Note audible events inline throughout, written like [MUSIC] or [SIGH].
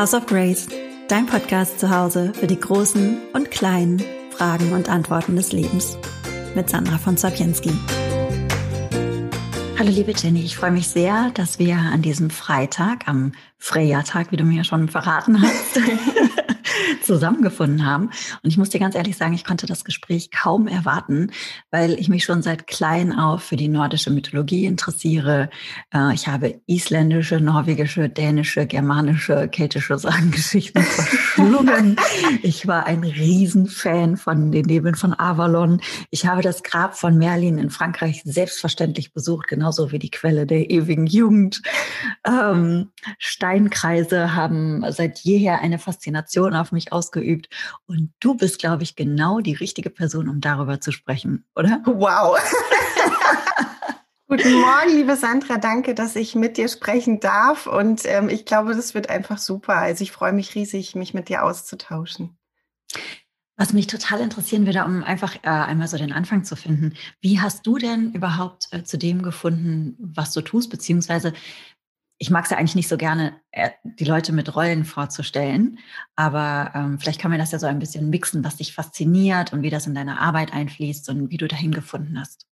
House of Grace, dein Podcast zu Hause für die großen und kleinen Fragen und Antworten des Lebens. Mit Sandra von Sapienski. Hallo liebe Jenny, ich freue mich sehr, dass wir an diesem Freitag, am Freya-Tag, wie du mir schon verraten hast, [LAUGHS] [LAUGHS] [LAUGHS] zusammengefunden haben. Und ich muss dir ganz ehrlich sagen, ich konnte das Gespräch kaum erwarten, weil ich mich schon seit klein auf für die nordische Mythologie interessiere. Äh, ich habe isländische, norwegische, dänische, germanische, keltische Sagengeschichten verschlungen. [LAUGHS] ich war ein Riesenfan von den Nebeln von Avalon. Ich habe das Grab von Merlin in Frankreich selbstverständlich besucht, genauso wie die Quelle der ewigen Jugend. Ähm, Steinkreise haben seit jeher eine Faszination auf mich ausgeübt. Und du bist, glaube ich, genau die richtige Person, um darüber zu sprechen, oder? Wow. [LAUGHS] Guten Morgen, liebe Sandra. Danke, dass ich mit dir sprechen darf. Und ähm, ich glaube, das wird einfach super. Also ich freue mich riesig, mich mit dir auszutauschen. Was mich total interessieren würde, um einfach äh, einmal so den Anfang zu finden. Wie hast du denn überhaupt äh, zu dem gefunden, was du tust? Beziehungsweise ich mag es ja eigentlich nicht so gerne, äh, die Leute mit Rollen vorzustellen, aber ähm, vielleicht kann man das ja so ein bisschen mixen, was dich fasziniert und wie das in deine Arbeit einfließt und wie du dahin gefunden hast.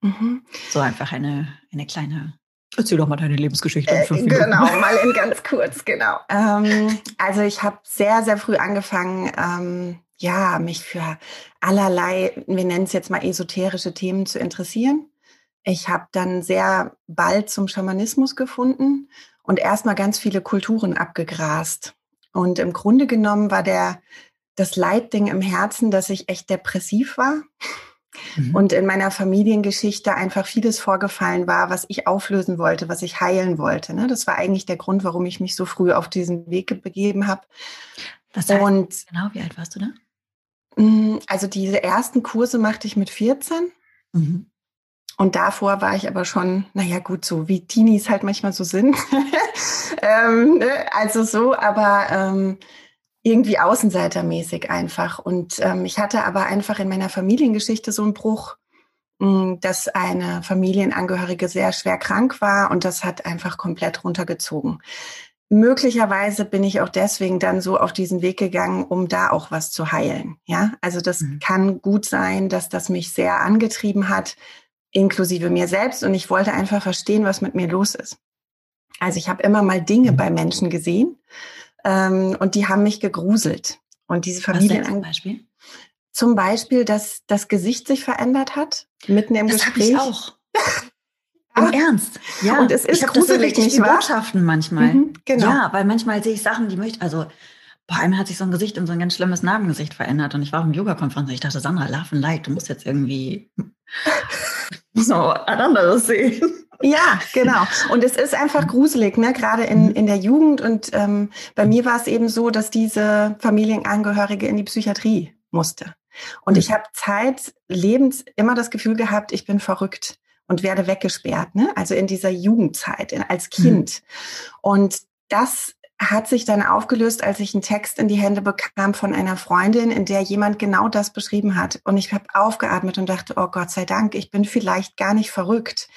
Mhm. So einfach eine, eine kleine Erzähl doch mal deine Lebensgeschichte. Äh, genau, mal in ganz kurz, genau. Ähm, also ich habe sehr, sehr früh angefangen, ähm, ja, mich für allerlei, wir nennen es jetzt mal esoterische Themen zu interessieren. Ich habe dann sehr bald zum Schamanismus gefunden und erstmal ganz viele Kulturen abgegrast. Und im Grunde genommen war der, das Leitding im Herzen, dass ich echt depressiv war. Mhm. Und in meiner Familiengeschichte einfach vieles vorgefallen war, was ich auflösen wollte, was ich heilen wollte. Ne? Das war eigentlich der Grund, warum ich mich so früh auf diesen Weg begeben habe. Was heißt, und genau, wie alt warst du da? Mm, also diese ersten Kurse machte ich mit 14. Mhm. Und davor war ich aber schon, naja, gut, so wie Teenies halt manchmal so sind. [LAUGHS] ähm, ne? Also so, aber ähm, irgendwie außenseitermäßig einfach. Und ähm, ich hatte aber einfach in meiner Familiengeschichte so einen Bruch, mh, hm, dass eine Familienangehörige sehr schwer krank war und das hat einfach komplett runtergezogen. Möglicherweise bin ich auch deswegen dann so auf diesen Weg gegangen, um da auch was zu heilen. Ja, also das mhm. kann gut sein, dass das mich sehr angetrieben hat, inklusive mir selbst. Und ich wollte einfach verstehen, was mit mir los ist. Also ich habe immer mal Dinge bei Menschen gesehen ähm, und die haben mich gegruselt. Und diese Familien. zum Beispiel? Zum Beispiel, dass das Gesicht sich verändert hat, mitten im das Gespräch. Das ich auch. [LAUGHS] Im Ernst, ja. Und es ist ich gruselig, das so nicht? Botschaften manchmal. Mhm, genau. Ja, weil manchmal sehe ich Sachen, die möchte, also bei einem hat sich so ein Gesicht in so ein ganz schlimmes Narbengesicht verändert und ich war auf einem Yoga-Konferenz und ich dachte, Sandra, Love and Light, du musst jetzt irgendwie so ein anderes sehen. Ja, genau. Und es ist einfach gruselig, ne? gerade in, mhm. in der Jugend. Und ähm, bei mir war es eben so, dass diese Familienangehörige in die Psychiatrie musste. Und ich habe zeitlebens immer das Gefühl gehabt, ich bin verrückt und werde weggesperrt, ne? also in dieser Jugendzeit, in, als Kind. Mhm. Und das hat sich dann aufgelöst, als ich einen Text in die Hände bekam von einer Freundin, in der jemand genau das beschrieben hat. Und ich habe aufgeatmet und dachte, oh Gott sei Dank, ich bin vielleicht gar nicht verrückt.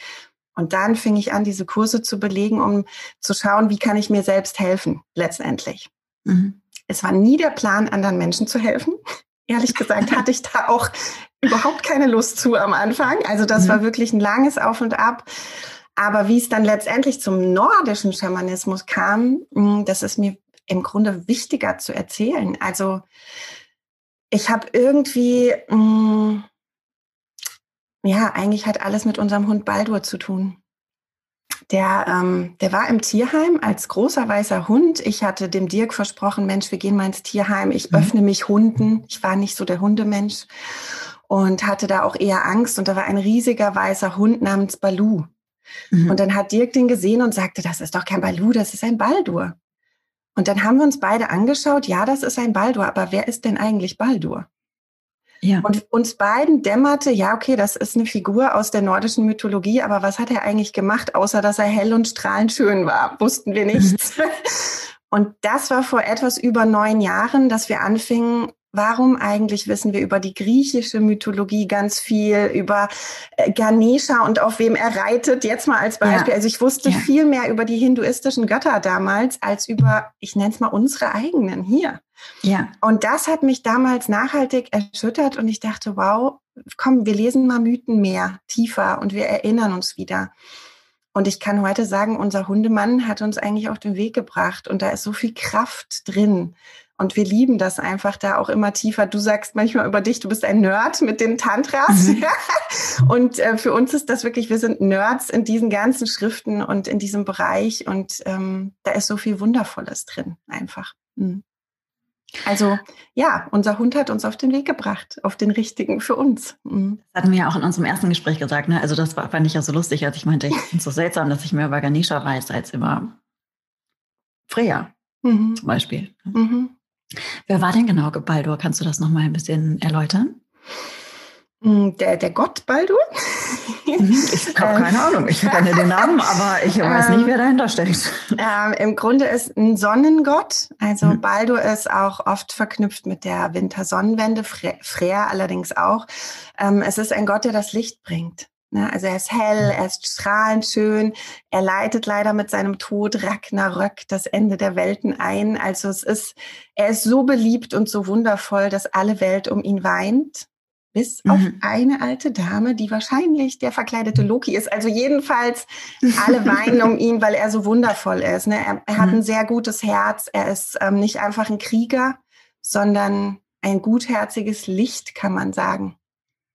Und dann fing ich an, diese Kurse zu belegen, um zu schauen, wie kann ich mir selbst helfen, letztendlich. Mhm. Es war nie der Plan, anderen Menschen zu helfen. Ehrlich gesagt hatte ich da auch überhaupt keine Lust zu am Anfang. Also das mhm. war wirklich ein langes Auf und Ab. Aber wie es dann letztendlich zum nordischen Schamanismus kam, hm, das ist mir im Grunde wichtiger zu erzählen. Also ich habe irgendwie, mh, hm, ja, eigentlich hat alles mit unserem Hund Baldur zu tun. Der, ähm, der war im Tierheim als großer weißer Hund. Ich hatte dem Dirk versprochen, Mensch, wir gehen mal ins Tierheim. Ich mhm. öffne mich Hunden. Ich war nicht so der Hundemensch und hatte da auch eher Angst. Und da war ein riesiger weißer Hund namens Balu. Mhm. Und dann hat Dirk den gesehen und sagte, das ist doch kein Balu, das ist ein Baldur. Und dann haben wir uns beide angeschaut, ja, das ist ein Baldur, aber wer ist denn eigentlich Baldur? Ja. Und uns beiden dämmerte, ja, okay, das ist eine Figur aus der nordischen Mythologie, aber was hat er eigentlich gemacht, außer dass er hell und strahlend schön war? Wussten wir nichts. [LAUGHS] und das war vor etwas über neun Jahren, dass wir anfingen, warum eigentlich wissen wir über die griechische Mythologie ganz viel, über äh, Ganesha und auf wem er reitet, jetzt mal als Beispiel. Ja. Also ich wusste ja. viel mehr über die hinduistischen Götter damals als über, ich nenne es mal, unsere eigenen hier. Ja. Und das hat mich damals nachhaltig erschüttert und ich dachte, wow, komm, wir lesen mal Mythen mehr, tiefer und wir erinnern uns wieder. Und ich kann heute sagen, unser Hundemann hat uns eigentlich auf den Weg gebracht und da ist so viel Kraft drin. Und wir lieben das einfach da auch immer tiefer. Du sagst manchmal über dich, du bist ein Nerd mit den Tantras. Mhm. [LAUGHS] und äh, für uns ist das wirklich, wir sind Nerds in diesen ganzen Schriften und in diesem Bereich. Und ähm, da ist so viel Wundervolles drin, einfach. Mhm. Also ja, unser Hund hat uns auf den Weg gebracht, auf den richtigen für uns. Mhm. Das hatten wir ja auch in unserem ersten Gespräch gesagt. Ne? Also das war, fand ich ja so lustig, als ich meinte, ich finde es so seltsam, dass ich mehr über Ganesha weiß als über Freya mhm. zum Beispiel. Mhm. Wer war denn genau Baldur? Kannst du das nochmal ein bisschen erläutern? Hm, der, der Gott Baldur? Mhm, ich habe [LAUGHS] keine Ahnung. Ich kenne den Namen, aber ich weiß nicht, [LAUGHS] wer dahinter steckt. Ähm, Im Grunde ist ein Sonnengott. Also mhm. Baldur ist auch oft verknüpft mit der Wintersonnenwende, Freya allerdings auch. Ähm, es ist ein Gott, der das Licht bringt. Ne? Also er ist hell, er ist strahlend schön. Er leitet leider mit seinem Tod Ragnarök das Ende der Welten ein. Also es ist, er ist so beliebt und so wundervoll, dass alle Welt um ihn weint bis mhm. auf eine alte Dame, die wahrscheinlich der verkleidete Loki ist. Also jedenfalls alle [LAUGHS] weinen um ihn, weil er so wundervoll ist. Ne? Er, er, hat mhm. ein sehr gutes Herz. Er ist ähm, nicht einfach ein Krieger, sondern ein gutherziges Licht, kann man sagen.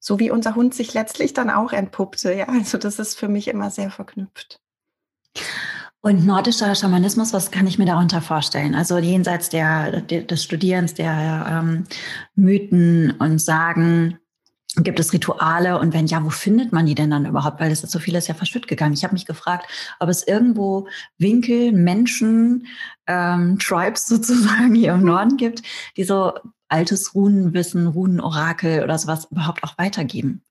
So wie unser Hund sich letztlich dann auch entpuppte. Ja, also das ist für mich immer sehr verknüpft. Und nordischer Schamanismus, was kann ich mir darunter vorstellen? Also jenseits der, des Studierens der ähm, Mythen und Sagen, Gibt es Rituale und wenn ja, wo findet man die denn dann überhaupt? Weil es ist so vieles ja verschütt gegangen. Ich habe mich gefragt, ob es irgendwo Winkel, Menschen, ähm, Tribes [LAUGHS] sozusagen hier im Norden gibt, die so altes Runenwissen, Runenorakel oder sowas überhaupt auch weitergeben.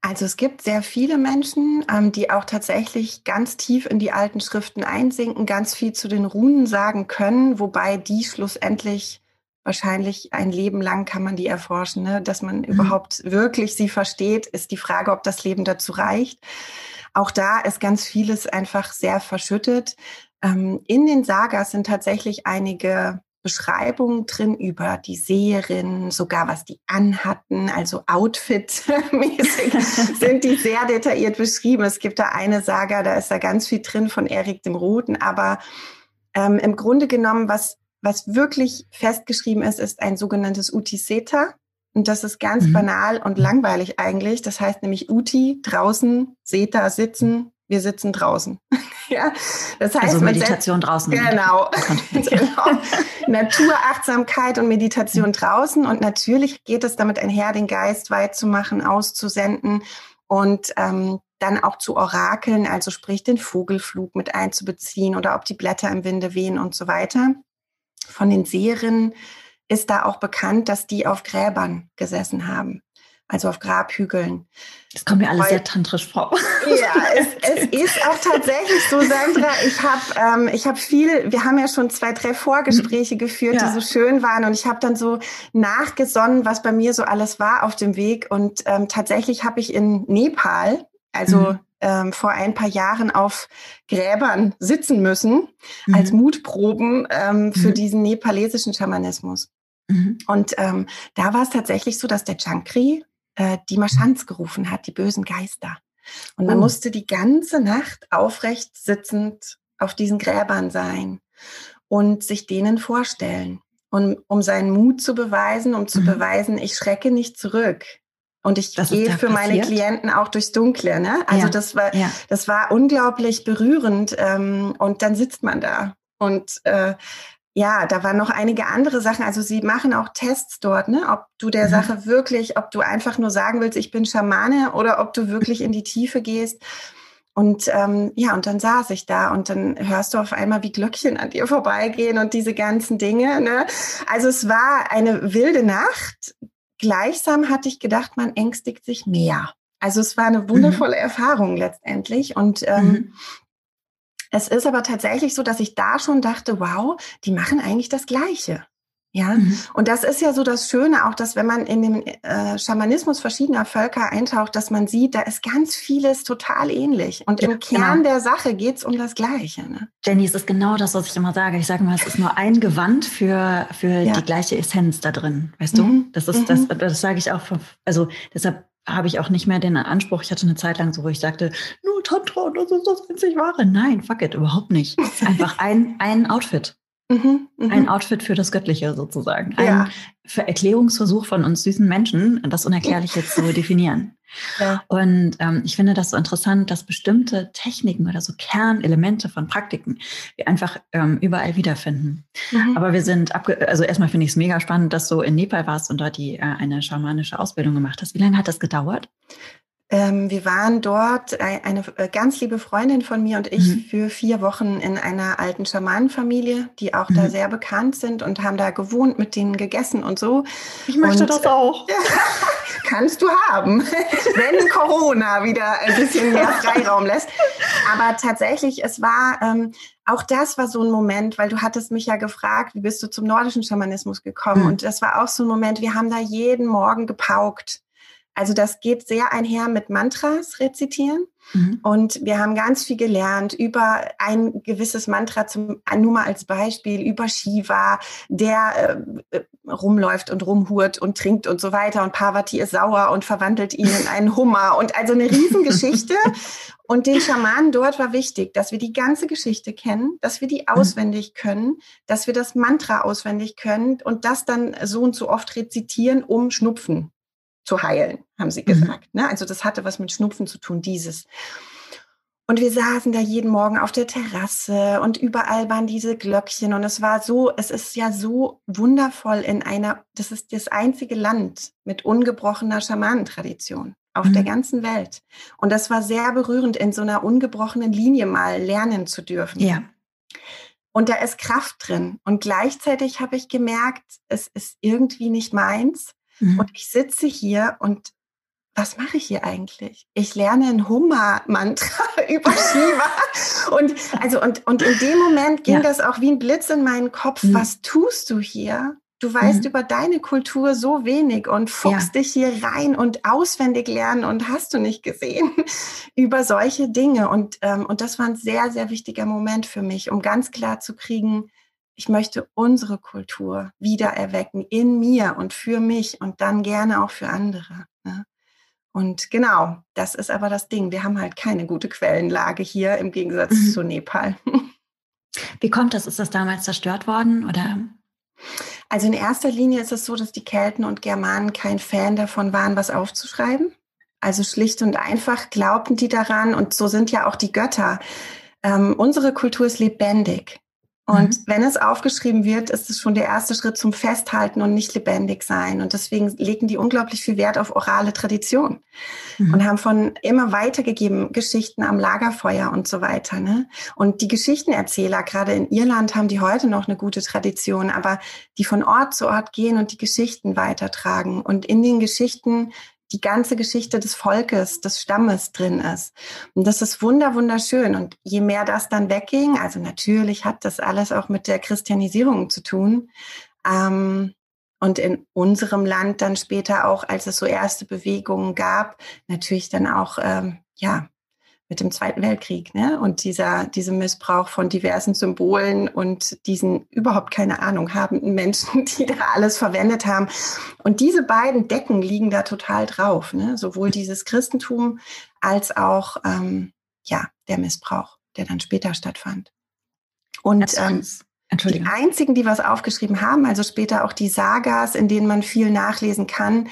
Also es gibt sehr viele Menschen, ähm, die auch tatsächlich ganz tief in die alten Schriften einsinken, ganz viel zu den Runen sagen können, wobei die schlussendlich wahrscheinlich ein Leben lang kann man die erforschen. Ne? Dass man mhm. überhaupt wirklich sie versteht, ist die Frage, ob das Leben dazu reicht. Auch da ist ganz vieles einfach sehr verschüttet. Ähm, in den Sagas sind tatsächlich einige Beschreibungen drin über die Seherinnen, sogar was die anhatten, also Outfit-mäßig [LAUGHS] sind die sehr detailliert beschrieben. Es gibt da eine Saga, da ist da ganz viel drin von Erik dem Roten, aber ähm, im Grunde genommen, was was wirklich festgeschrieben ist, ist ein sogenanntes Uti-Seta. Und das ist ganz mhm. banal und langweilig eigentlich. Das heißt nämlich Uti, draußen, Seta, sitzen, wir sitzen draußen. [LAUGHS] ja, das heißt, also Meditation setzt, draußen. Genau. [LAUGHS] genau. Naturachtsamkeit und Meditation draußen. Und natürlich geht es damit einher, den Geist weit zu machen, auszusenden und ähm, dann auch zu orakeln, also sprich den Vogelflug mit einzubeziehen oder ob die Blätter im Winde wehen und so weiter von den Seherinnen ist da auch bekannt, dass die auf Gräbern gesessen haben, also auf Grabhügeln. Das kommt mir alles Weil, sehr tantrisch vor. Ja, es, [LAUGHS] es, ist auch tatsächlich so, Sandra. Ich habe ähm, ich hab viel, wir haben ja schon zwei, drei Vorgespräche geführt, ja. die so schön waren. Und ich habe dann so nachgesonnen, was bei mir so alles war auf dem Weg. Und ähm, tatsächlich habe ich in Nepal, also mhm ähm, vor ein paar Jahren auf Gräbern sitzen müssen mhm. als Mutproben ähm, für mhm. diesen nepalesischen Schamanismus. Mhm. Und ähm, da war es tatsächlich so, dass der Chankri äh, die Maschanz gerufen hat, die bösen Geister. Und man oh. musste die ganze Nacht aufrecht sitzend auf diesen Gräbern sein und sich denen vorstellen. Und um seinen Mut zu beweisen, um zu mhm. beweisen, ich schrecke nicht zurück. Und ich das gehe für passiert? meine Klienten auch durchs Dunkle. Ne? Also ja. das war, ja. das war unglaublich berührend. Ähm, und dann sitzt man da. Und äh, ja, da waren noch einige andere Sachen. Also sie machen auch Tests dort, ne? ob du der mhm. Sache wirklich, ob du einfach nur sagen willst, ich bin Schamane oder ob du wirklich in die Tiefe gehst. Und ähm, ja, und dann saß ich da und dann hörst du auf einmal, wie Glöckchen an dir vorbeigehen und diese ganzen Dinge. Ne? Also es war eine wilde Nacht, gleichsam hatte ich gedacht, man ängstigt sich mehr. Also es war eine mhm. wundervolle mhm. Erfahrung letztendlich. Und ähm, mhm. Es ist aber tatsächlich so, dass ich da schon dachte, wow, die machen eigentlich das Gleiche. Ja, mhm. und das ist ja so das Schöne auch, dass wenn man in den äh, Schamanismus verschiedener Völker eintaucht, dass man sieht, da ist ganz vieles total ähnlich. Und im Kern genau. der Sache geht es um das Gleiche. Ne? Jenny, es ist genau das, was ich immer sage. Ich sage mal, es ist nur ein Gewand für, für ja. die gleiche Essenz da drin. Weißt du? Mhm. Das ist, mhm. das, das sage ich auch, also deshalb habe ich auch nicht mehr den Anspruch. Ich hatte eine Zeit lang so, wo ich sagte, nur Tantra und das ist das einzig Wahre. Nein, fuck it, überhaupt nicht. [LAUGHS] Einfach ein, ein Outfit. Mhm, ein mhm. Outfit für das Göttliche sozusagen. Ein ja. Erklärungsversuch von uns süßen Menschen, das Unerklärliche zu definieren. [LAUGHS] Ja. Und ähm, ich finde das so interessant, dass bestimmte Techniken oder so Kernelemente von Praktiken wir einfach ähm, überall wiederfinden. Mhm. Aber wir sind, abge also erstmal finde ich es mega spannend, dass du in Nepal warst und dort die, äh, eine schamanische Ausbildung gemacht hast. Wie lange hat das gedauert? Ähm, wir waren dort, eine äh, ganz liebe Freundin von mir und ich, mhm. für vier Wochen in einer alten Schamanenfamilie, die auch mhm. da sehr bekannt sind und haben da gewohnt, mit denen gegessen und so. Ich möchte und, das auch. [LAUGHS] kannst du haben, [LAUGHS] wenn Corona wieder ein bisschen mehr Freiraum lässt. Aber tatsächlich, es war, ähm, auch das war so ein Moment, weil du hattest mich ja gefragt, wie bist du zum nordischen Schamanismus gekommen? Mhm. Und das war auch so ein Moment, wir haben da jeden Morgen gepaukt also das geht sehr einher mit Mantras rezitieren. Mhm. Und wir haben ganz viel gelernt über ein gewisses Mantra, zum, nur mal als Beispiel, über Shiva, der äh, rumläuft und rumhurt und trinkt und so weiter. Und Parvati ist sauer und verwandelt ihn in einen Hummer. Und also eine Riesengeschichte. [LAUGHS] und den Schamanen dort war wichtig, dass wir die ganze Geschichte kennen, dass wir die mhm. auswendig können, dass wir das Mantra auswendig können und das dann so und so oft rezitieren, um Schnupfen zu heilen, haben sie mhm. gesagt. Mhm. Also das hatte was mit Schnupfen zu tun, dieses. Und wir saßen da jeden Morgen auf der Terrasse und überall waren diese Glöckchen und es war so, es ist ja so wundervoll in einer, das ist das einzige Land mit ungebrochener Schamanentradition auf mhm. der ganzen Welt. Und das war sehr berührend, in so einer ungebrochenen Linie mal lernen zu dürfen. Ja. Und da ist Kraft drin. Und gleichzeitig habe ich gemerkt, es ist irgendwie nicht meins. Mhm. Und ich sitze hier und was mache ich hier eigentlich? Ich lerne ein Hummer-Mantra [LAUGHS] über Shiva. und, also, und, und in dem Moment ging ja. das auch wie ein Blitz in meinen Kopf. Mhm. Was tust du hier? Du weißt mhm. über deine Kultur so wenig und fuchst ja. dich hier rein und auswendig lernen und hast du nicht gesehen [LAUGHS] über solche Dinge. Und, ähm, und das war ein sehr, sehr wichtiger Moment für mich, um ganz klar zu kriegen, ich möchte unsere Kultur wiedererwecken in mir und für mich und dann gerne auch für andere. Ne? Und genau, das ist aber das Ding. Wir haben halt keine gute Quellenlage hier im Gegensatz mhm. zu Nepal. [LAUGHS] Wie kommt das? Ist das damals zerstört worden oder? Also in erster Linie ist es so, dass die Kelten und Germanen kein Fan davon waren, was aufzuschreiben. Also schlicht und einfach glaubten die daran und so sind ja auch die Götter. Ähm, unsere Kultur ist lebendig. Und mhm. wenn es aufgeschrieben wird, ist es schon der erste Schritt zum Festhalten und nicht lebendig sein. Und deswegen legen die unglaublich viel Wert auf orale Tradition mhm. und haben von immer weitergegeben Geschichten am Lagerfeuer und so weiter. Ne? Und die Geschichtenerzähler, gerade in Irland, haben die heute noch eine gute Tradition, aber die von Ort zu Ort gehen und die Geschichten weitertragen. Und in den Geschichten die ganze Geschichte des Volkes, des Stammes drin ist. Und das ist wunder, wunderschön. Und je mehr das dann wegging, also natürlich hat das alles auch mit der Christianisierung zu tun. Ähm, und in unserem Land dann später auch, als es so erste Bewegungen gab, natürlich dann auch, ähm, ja, mit dem Zweiten Weltkrieg, ne? Und dieser, diesem Missbrauch von diversen Symbolen und diesen überhaupt keine Ahnung habenden Menschen, [LAUGHS] die da alles verwendet haben. Und diese beiden Decken liegen da total drauf, ne? Sowohl dieses Christentum als auch, ähm, ja, der Missbrauch, der dann später stattfand. Und ähm, die einzigen, die was aufgeschrieben haben, also später auch die Sagas, in denen man viel nachlesen kann,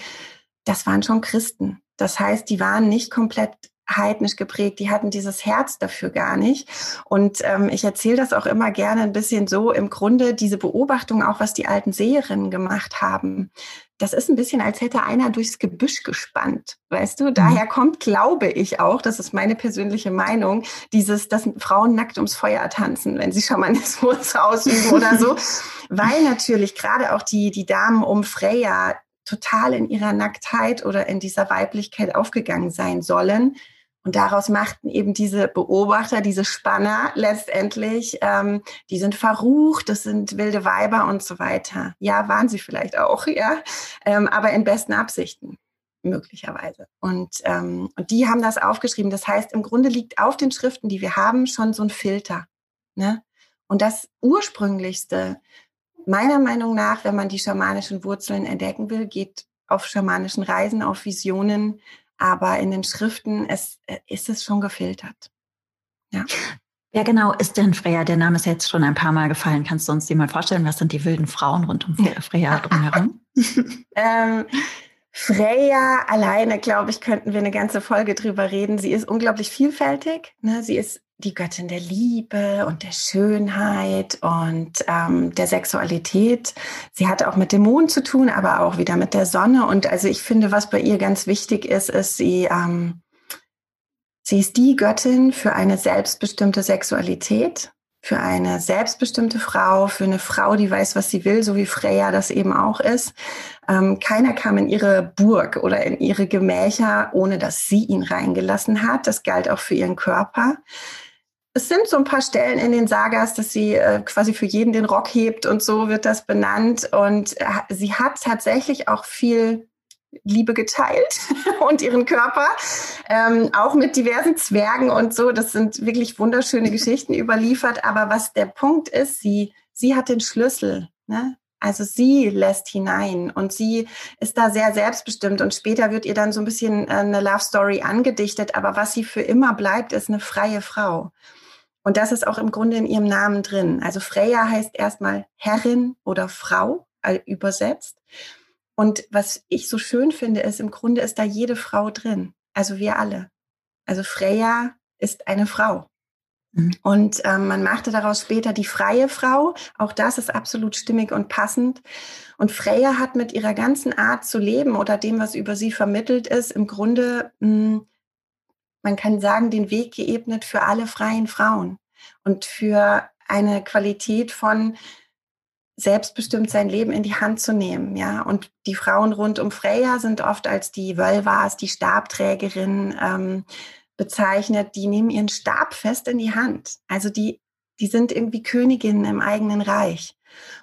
das waren schon Christen. Das heißt, die waren nicht komplett heidnisch geprägt, die hatten dieses Herz dafür gar nicht. Und ähm, ich erzähle das auch immer gerne ein bisschen so, im Grunde diese Beobachtung auch, was die alten Seherinnen gemacht haben. Das ist ein bisschen, als hätte einer durchs Gebüsch gespannt, weißt du? Daher mhm. kommt, glaube ich auch, das ist meine persönliche Meinung, dieses, dass Frauen nackt ums Feuer tanzen, wenn sie Schamanismus [LAUGHS] ausüben oder so. [LAUGHS] Weil natürlich gerade auch die, die Damen um Freya total in ihrer Nacktheit oder in dieser Weiblichkeit aufgegangen sein sollen Und daraus machten eben diese Beobachter, diese Spanner letztendlich, ähm, die sind verrucht, das sind wilde Weiber und so weiter. Ja, waren sie vielleicht auch, ja, ähm, aber in besten Absichten möglicherweise. Und, ähm, und die haben das aufgeschrieben. Das heißt, im Grunde liegt auf den Schriften, die wir haben, schon so ein Filter. Ne? Und das ursprünglichste, meiner Meinung nach, wenn man die schamanischen Wurzeln entdecken will, geht auf schamanischen Reisen, auf Visionen, aber in den Schriften ist, äh, ist es schon gefiltert. Ja. Wer genau ist denn Freya? Der Name ist jetzt schon ein paar Mal gefallen. Kannst du uns die mal vorstellen? Was sind die wilden Frauen rund um Freya [LAUGHS] drumherum? ähm, Freya alleine, glaube ich, könnten wir eine ganze Folge drüber reden. Sie ist unglaublich vielfältig. Ne? Sie ist die Göttin der Liebe und der Schönheit und ähm, der Sexualität. Sie hat auch mit dem Mond zu tun, aber auch wieder mit der Sonne. Und also ich finde, was bei ihr ganz wichtig ist, ist, sie, ähm, sie ist die Göttin für eine selbstbestimmte Sexualität, für eine selbstbestimmte Frau, für eine Frau, die weiß, was sie will, so wie Freya das eben auch ist. Ähm, keiner kam in ihre Burg oder in ihre Gemächer, ohne dass sie ihn reingelassen hat. Das galt auch für ihren Körper es sind so ein paar Stellen in den Sagas, dass sie äh, quasi für jeden den Rock hebt und so wird das benannt. Und äh, sie hat tatsächlich auch viel Liebe geteilt [LAUGHS] und ihren Körper, ähm, auch mit diversen Zwergen und so. Das sind wirklich wunderschöne Geschichten überliefert. Aber was der Punkt ist, sie, sie hat den Schlüssel. Ne? Also sie lässt hinein und sie ist da sehr selbstbestimmt und später wird ihr dann so ein bisschen äh, eine Love Story angedichtet, aber was sie für immer bleibt, ist eine freie Frau. Und das ist auch im Grunde in ihrem Namen drin. Also Freya heißt erstmal Herrin oder Frau übersetzt. Und was ich so schön finde, ist, im Grunde ist da jede Frau drin. Also wir alle. Also Freya ist eine Frau. Mhm. Und ähm, man machte daraus später die freie Frau. Auch das ist absolut stimmig und passend. Und Freya hat mit ihrer ganzen Art zu leben oder dem, was über sie vermittelt ist, im Grunde mh, hm, man kann sagen, den Weg geebnet für alle freien Frauen und für eine Qualität von selbstbestimmt sein Leben in die Hand zu nehmen, ja. Und die Frauen rund um Freya sind oft als die Wölvas, die Stabträgerin ähm, bezeichnet. Die nehmen ihren Stab fest in die Hand. Also die, die sind irgendwie Königinnen im eigenen Reich.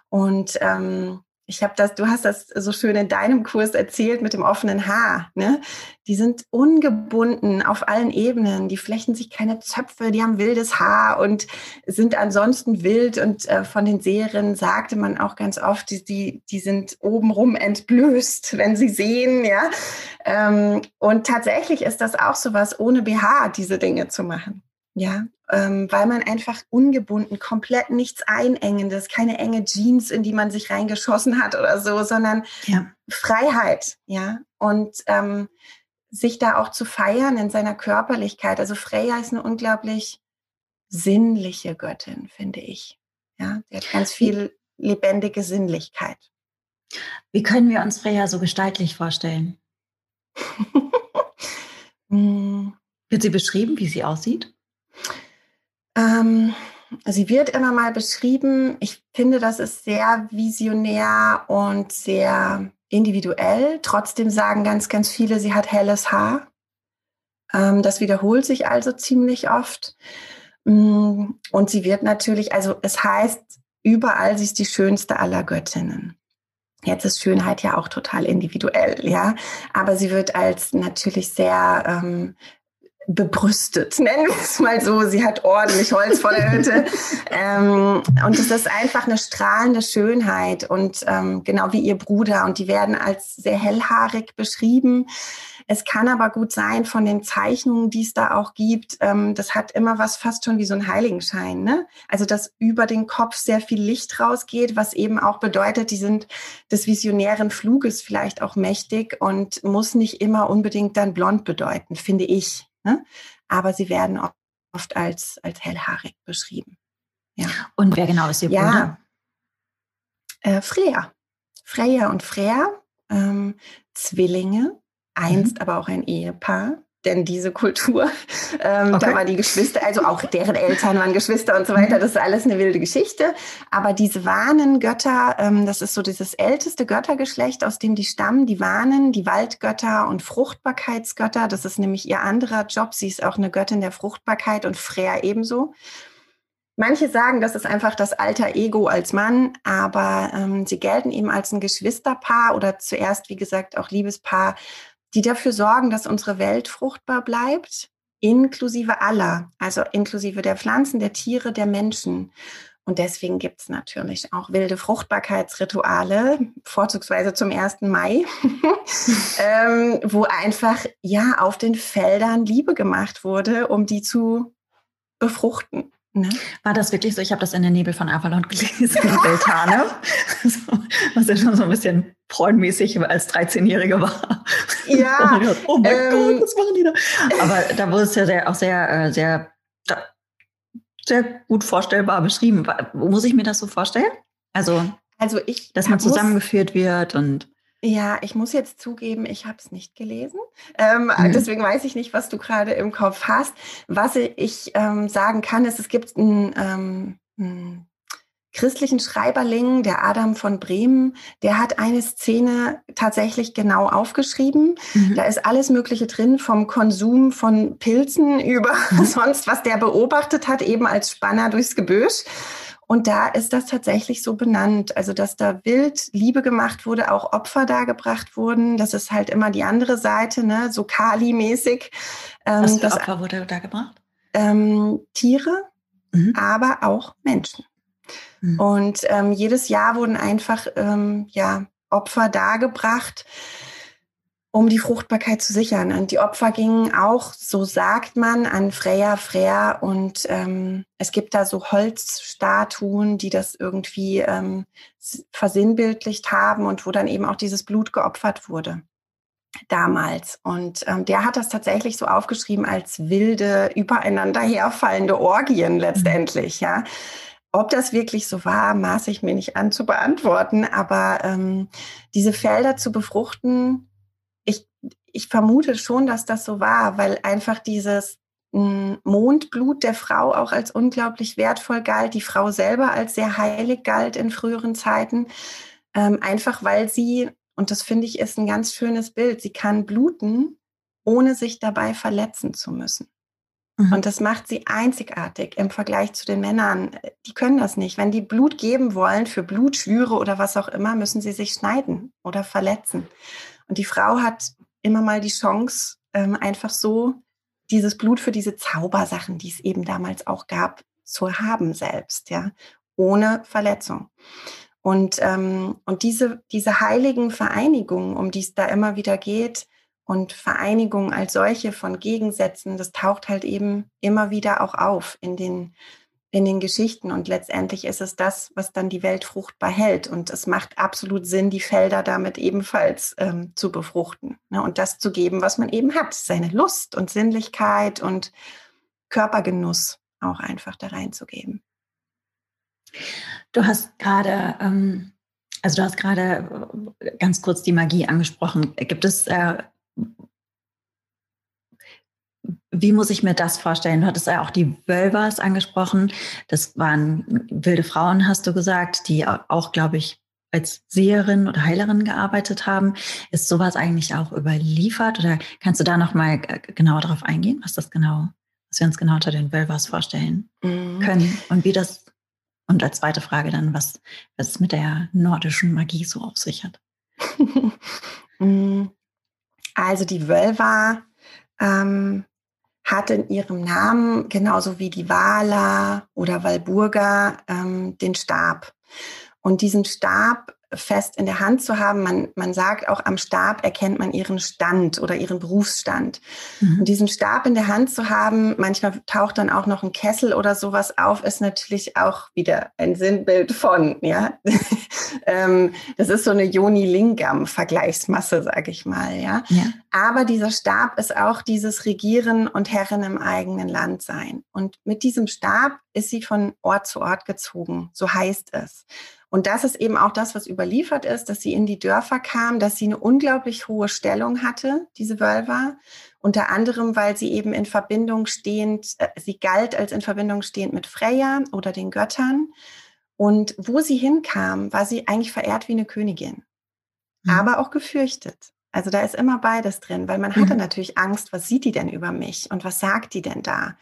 Und ähm, ich habe das, du hast das so schön in deinem Kurs erzählt mit dem offenen Haar. Ne? Die sind ungebunden auf allen Ebenen. Die flechten sich keine Zöpfe, die haben wildes Haar und sind ansonsten wild. Und äh, von den Seherinnen sagte man auch ganz oft, die, die, die sind obenrum entblößt, wenn sie sehen. Ja? Ähm, und tatsächlich ist das auch so was, ohne BH diese Dinge zu machen. Ja, ähm, weil man einfach ungebunden, komplett nichts Einengendes, keine enge Jeans, in die man sich reingeschossen hat oder so, sondern ja. Freiheit, ja. Und ähm, sich da auch zu feiern in seiner Körperlichkeit. Also Freya ist eine unglaublich sinnliche Göttin, finde ich. Ja, die hat ganz viel lebendige Sinnlichkeit. Wie können wir uns Freya so gestaltlich vorstellen? [LAUGHS] Hm. Wird sie beschrieben, wie sie aussieht? Ähm, sie wird immer mal beschrieben. Ich finde, das ist sehr visionär und sehr individuell. Trotzdem sagen ganz, ganz viele, sie hat helles Haar. Ähm, das wiederholt sich also ziemlich oft. Mm, und sie wird natürlich, also es heißt überall, sie ist die schönste aller Göttinnen. Jetzt ist Schönheit ja auch total individuell, ja. Aber sie wird als natürlich sehr ähm, bebrüstet, nennen wir es mal so. Sie hat ordentlich Holz vor der Hütte. [LAUGHS] ähm, und es ist einfach eine strahlende Schönheit und ähm, genau wie ihr Bruder. Und die werden als sehr hellhaarig beschrieben. Es kann aber gut sein von den Zeichnungen, die es da auch gibt, ähm, das hat immer was fast schon wie so ein Heiligenschein. Ne? Also dass über den Kopf sehr viel Licht rausgeht, was eben auch bedeutet, die sind des visionären Fluges vielleicht auch mächtig und muss nicht immer unbedingt dann blond bedeuten, finde ich. Ne? Aber sie werden oft als, als hellhaarig beschrieben. Ja. Und wer genau ist ihr Bruder? Ja, äh, Freya. Freya und Freya, ähm, Zwillinge, einst mhm. aber auch ein Ehepaar. Denn diese Kultur. Ähm, okay. Da waren die Geschwister, also auch deren Eltern waren Geschwister und so weiter. Mhm. Das ist alles eine wilde Geschichte. Aber diese Wahnengötter, ähm, das ist so dieses älteste Göttergeschlecht, aus dem die stammen. Die Wahnen, die Waldgötter und Fruchtbarkeitsgötter. Das ist nämlich ihr anderer Job. Sie ist auch eine Göttin der Fruchtbarkeit und Freya ebenso. Manche sagen, das ist einfach das alter Ego als Mann, aber ähm, sie gelten eben als ein Geschwisterpaar oder zuerst, wie gesagt, auch Liebespaar, die dafür sorgen, dass unsere Welt fruchtbar bleibt, inklusive aller, also inklusive der Pflanzen, der Tiere, der Menschen. Und deswegen gibt es natürlich auch wilde Fruchtbarkeitsrituale, vorzugsweise zum 1. Mai, [LAUGHS] ähm, wo einfach ja auf den Feldern Liebe gemacht wurde, um die zu befruchten. Ne? War das wirklich so? Ich habe das in den Nebel von Avalon gelesen Beltane, [LAUGHS] was ja schon so ein bisschen freundmäßig als 13-Jährige [LAUGHS] war. Ja. oh mein ähm, Gott, was machen die da? Aber da wurde es ja sehr, auch sehr, äh, sehr, sehr gut vorstellbar beschrieben. Muss ich mir das so vorstellen? Also, also ich, dass man zusammengeführt wird und ja, ich muss jetzt zugeben, ich habe es nicht gelesen. Ähm, mhm. Deswegen weiß ich nicht, was du gerade im Kopf hast. Was ich ähm, sagen kann, ist, es gibt einen, ähm, einen christlichen Schreiberling, der Adam von Bremen, der hat eine Szene tatsächlich genau aufgeschrieben. Mhm. Da ist alles Mögliche drin, vom Konsum von Pilzen über [LAUGHS] mhm. sonst, was der beobachtet hat, eben als Spanner durchs Gebüsch. Und da ist das tatsächlich so benannt. Also, dass da wild Liebe gemacht wurde, auch Opfer dargebracht wurden. Das ist halt immer die andere Seite, ne? so Kali-mäßig. Ähm, Was für das, Opfer wurde da gebracht? Ähm, Tiere, mhm. aber auch Menschen. Mhm. Und ähm, jedes Jahr wurden einfach ähm, ja, Opfer dargebracht um die Fruchtbarkeit zu sichern. Und die Opfer gingen auch, so sagt man, an Freya, Freya. Und ähm, es gibt da so Holzstatuen, die das irgendwie ähm, versinnbildlicht haben und wo dann eben auch dieses Blut geopfert wurde damals. Und ähm, der hat das tatsächlich so aufgeschrieben als wilde, übereinander herfallende Orgien mhm. letztendlich, ja. Ob das wirklich so war, maße ich mir nicht an zu beantworten. Aber ähm, diese Felder zu befruchten, ich vermute schon, dass das so war, weil einfach dieses hm, Mondblut der Frau auch als unglaublich wertvoll galt, die Frau selber als sehr heilig galt in früheren Zeiten, ähm, einfach weil sie, und das finde ich ist ein ganz schönes Bild, sie kann bluten, ohne sich dabei verletzen zu müssen. Mhm. Und das macht sie einzigartig im Vergleich zu den Männern. Die können das nicht. Wenn die Blut geben wollen für Blutschwüre oder was auch immer, müssen sie sich schneiden oder verletzen. Und die Frau hat immer mal die Chance, ähm, einfach so dieses Blut für diese Zaubersachen, die es eben damals auch gab, zu haben selbst, ja, ohne Verletzung. Und, ähm, und diese, diese heiligen Vereinigungen, um die es da immer wieder geht, und Vereinigung als solche von Gegensätzen, das taucht halt eben immer wieder auch auf in den in den Geschichten. Und letztendlich ist es das, was dann die Welt fruchtbar hält. Und es macht absolut Sinn, die Felder damit ebenfalls ähm, zu befruchten ne? und das zu geben, was man eben hat. Seine Lust und Sinnlichkeit und Körpergenuss auch einfach da reinzugeben. Du hast gerade, ähm, also du hast gerade äh, ganz kurz die Magie angesprochen. Gibt es äh, wie muss ich mir das vorstellen? Du hattest ja auch die Wölvers angesprochen. Das waren wilde Frauen, hast du gesagt, die auch, glaube ich, als Seherin oder Heilerin gearbeitet haben. Ist sowas eigentlich auch überliefert oder kannst du da noch mal genauer darauf eingehen, was das genau, was wir uns genau unter den Wölvers vorstellen mhm. können und wie das und als zweite Frage dann, was, was es mit der nordischen Magie so auf sich hat? [LAUGHS] Mhm. also die Wölver ähm, hat in ihrem Namen, genauso wie die Wala oder Walburga, ähm, den Stab. Und diesen Stab fest in der Hand zu haben. Man, man sagt auch, am Stab erkennt man ihren Stand oder ihren Berufsstand. Mhm. Und diesen Stab in der Hand zu haben, manchmal taucht dann auch noch ein Kessel oder sowas auf, ist natürlich auch wieder ein Sinnbild von, ja. [LAUGHS] ähm, das ist so eine Joni Lingam-Vergleichsmasse, sage ich mal, ja? ja. Aber dieser Stab ist auch dieses Regieren und Herrin im eigenen Land sein. Und mit diesem Stab ist sie von Ort zu Ort gezogen, so heißt es. Und das ist eben auch das, was überliefert ist, dass sie in die Dörfer kam, dass sie eine unglaublich hohe Stellung hatte, diese Wölver. Unter anderem, weil sie eben in Verbindung stehend, äh, sie galt als in Verbindung stehend mit Freya oder den Göttern. Und wo sie hinkam, war sie eigentlich verehrt wie eine Königin, mhm. aber auch gefürchtet. Also da ist immer beides drin, weil man mhm. hatte natürlich Angst, was sieht die denn über mich und was sagt die denn da?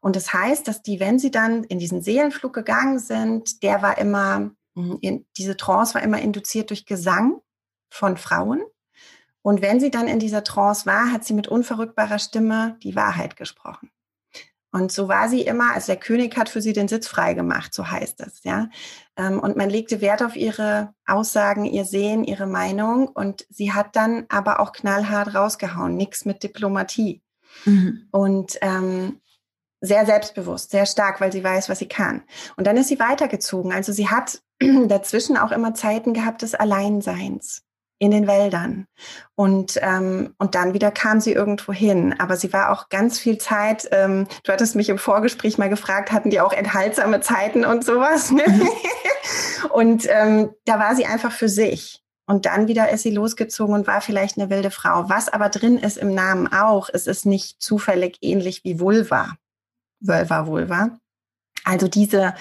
Und das heißt, dass die, wenn sie dann in diesen Seelenflug gegangen sind, der war immer, diese Trance war immer induziert durch Gesang von Frauen. Und wenn sie dann in dieser Trance war, hat sie mit unverrückbarer Stimme die Wahrheit gesprochen. Und so war sie immer, also der König hat für sie den Sitz frei gemacht, so heißt es, ja. Ähm, und man legte Wert auf ihre Aussagen, ihr Sehen, ihre Meinung. Und sie hat dann aber auch knallhart rausgehauen, nichts mit Diplomatie. Mhm. Und ähm, sehr selbstbewusst, sehr stark, weil sie weiß, was sie kann. Und dann ist sie weitergezogen. Also sie hat [CLEARS THROAT] dazwischen auch immer Zeiten gehabt des Alleinseins in den Wäldern. Und, ähm, und dann wieder kam sie irgendwo hin. Aber sie war auch ganz viel Zeit, ähm, du hattest mich im Vorgespräch mal gefragt, hatten die auch enthaltsame Zeiten und sowas? Ne? Mhm. [LAUGHS] und ähm, da war sie einfach für sich. Und dann wieder ist sie losgezogen und war vielleicht eine wilde Frau. Was aber drin ist im Namen auch, es ist nicht zufällig ähnlich wie Vulva. Vulva, Vulva. Also diese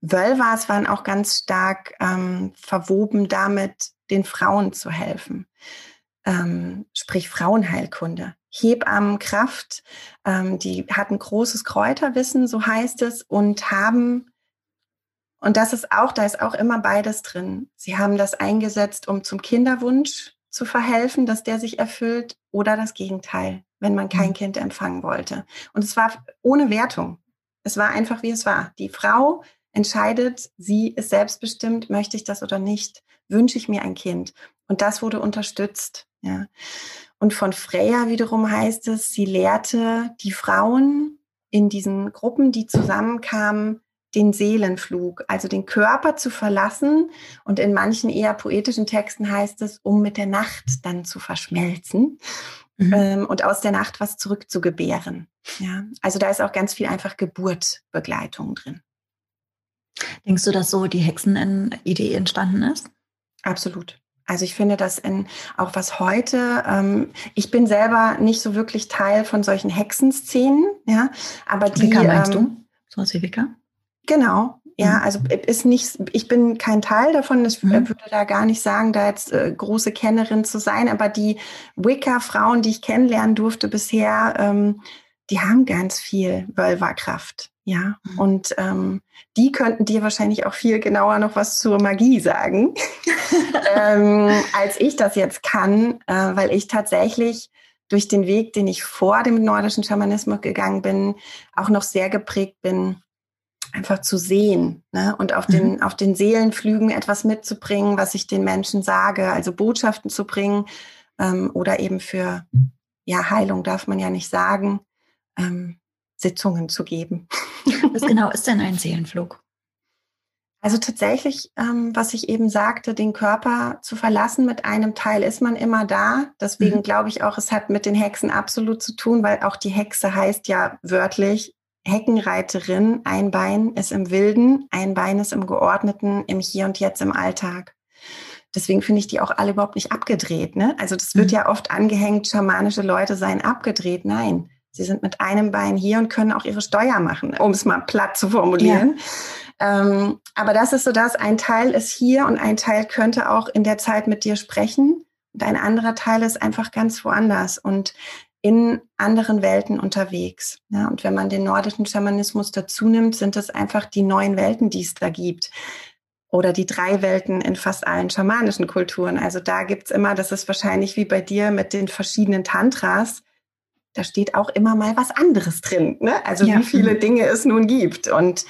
Vulvas waren auch ganz stark ähm, verwoben damit, den Frauen zu helfen. Ähm, sprich Frauenheilkunde. Hebammenkraft, ähm, die hatten großes Kräuterwissen, so heißt es, und haben, und das ist auch, da ist auch immer beides drin. Sie haben das eingesetzt, um zum Kinderwunsch zu verhelfen, dass der sich erfüllt, oder das Gegenteil, wenn man kein mhm. Kind empfangen wollte. Und es war ohne Wertung. Es war einfach, wie es war. Die Frau entscheidet, sie ist selbstbestimmt, möchte ich das oder nicht, wünsche ich mir ein Kind. Und das wurde unterstützt. Ja. Und von Freya wiederum heißt es, sie lehrte die Frauen in diesen Gruppen, die zusammenkamen, den Seelenflug, also den Körper zu verlassen. Und in manchen eher poetischen Texten heißt es, um mit der Nacht dann zu verschmelzen mhm. ähm, und aus der Nacht was zurückzugebären. Ja, also da ist auch ganz viel einfach Geburtbegleitung drin. Denkst du, dass so die Hexen-Idee entstanden ist? Absolut. Also ich finde das in auch was heute, ähm, ich bin selber nicht so wirklich Teil von solchen Hexenszenen, ja, aber die. Wicca meinst ähm, du? So wie Wicca? Genau, ja, mhm. also ist nicht, ich bin kein Teil davon, ich mhm. würde da gar nicht sagen, da jetzt äh, große Kennerin zu sein, aber die Wicca-Frauen, die ich kennenlernen durfte bisher, ähm, die haben ganz viel Wölverkraft. Ja, mhm. und ähm, die könnten dir wahrscheinlich auch viel genauer noch was zur Magie sagen, [LAUGHS] ähm, als ich das jetzt kann, äh, weil ich tatsächlich durch den Weg, den ich vor dem nordischen Schamanismus gegangen bin, auch noch sehr geprägt bin, einfach zu sehen ne? und auf, mhm. den, auf den Seelenflügen etwas mitzubringen, was ich den Menschen sage, also Botschaften zu bringen ähm, oder eben für ja, Heilung darf man ja nicht sagen, ähm, Sitzungen zu geben. Was genau ist denn ein Seelenflug? Also tatsächlich, ähm, was ich eben sagte, den Körper zu verlassen mit einem Teil ist man immer da. Deswegen mhm. glaube ich auch, es hat mit den Hexen absolut zu tun, weil auch die Hexe heißt ja wörtlich Heckenreiterin. Ein Bein ist im Wilden, ein Bein ist im Geordneten, im Hier und Jetzt im Alltag. Deswegen finde ich die auch alle überhaupt nicht abgedreht. Ne? Also das wird mhm. ja oft angehängt, schamanische Leute seien abgedreht. Nein, Sie sind mit einem Bein hier und können auch ihre Steuer machen, um es mal platt zu formulieren. Ja. Ähm, aber das ist so das, ein Teil ist hier und ein Teil könnte auch in der Zeit mit dir sprechen und ein anderer Teil ist einfach ganz woanders und in anderen Welten unterwegs. Ja, und wenn man den nordischen Schamanismus dazu nimmt, sind es einfach die neuen Welten, die es da gibt oder die drei Welten in fast allen schamanischen Kulturen. Also da gibt's immer, das ist wahrscheinlich wie bei dir mit den verschiedenen Tantras, da steht auch immer mal was anderes drin. Ne? Also ja. wie viele. Dinge es nun gibt. Und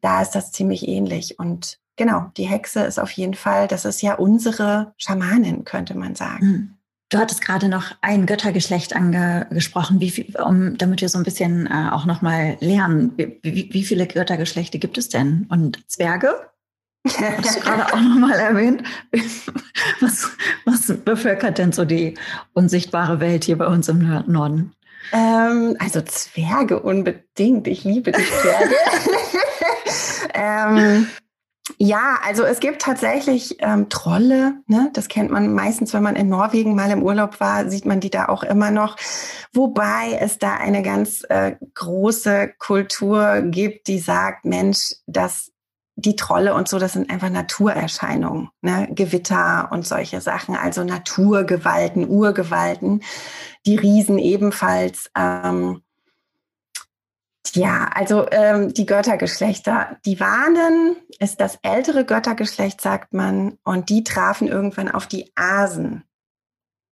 da ist das ziemlich ähnlich. Und genau, die Hexe ist auf jeden Fall, das ist ja unsere Schamanin, könnte man sagen. Mhm. Du hattest gerade noch ein Göttergeschlecht angesprochen, viel, um, damit wir so ein bisschen äh, auch nochmal lernen. Wie, wie, wie, viele Göttergeschlechte gibt es denn? Und Zwerge? Hast du gerade auch nochmal erwähnt. [LAUGHS] Was, was bevölkert denn so die unsichtbare Welt hier bei uns im Norden? Ähm, also Zwerge unbedingt. Ich liebe die Zwerge. [LAUGHS] [LAUGHS] ähm, Ja, also es gibt tatsächlich ähm, Trolle. Ne? Das kennt man meistens, wenn man in Norwegen mal im Urlaub war, sieht man die da auch immer noch. Wobei es da eine ganz äh, große Kultur gibt, die sagt, Mensch, dass die Trolle und so, das sind einfach Naturerscheinungen, ne? Gewitter und solche Sachen, also Naturgewalten, Urgewalten, die Riesen ebenfalls. Ähm, ja, also ähm, die Göttergeschlechter, die Warnen ist das ältere Göttergeschlecht, sagt man, und die trafen irgendwann auf die Asen.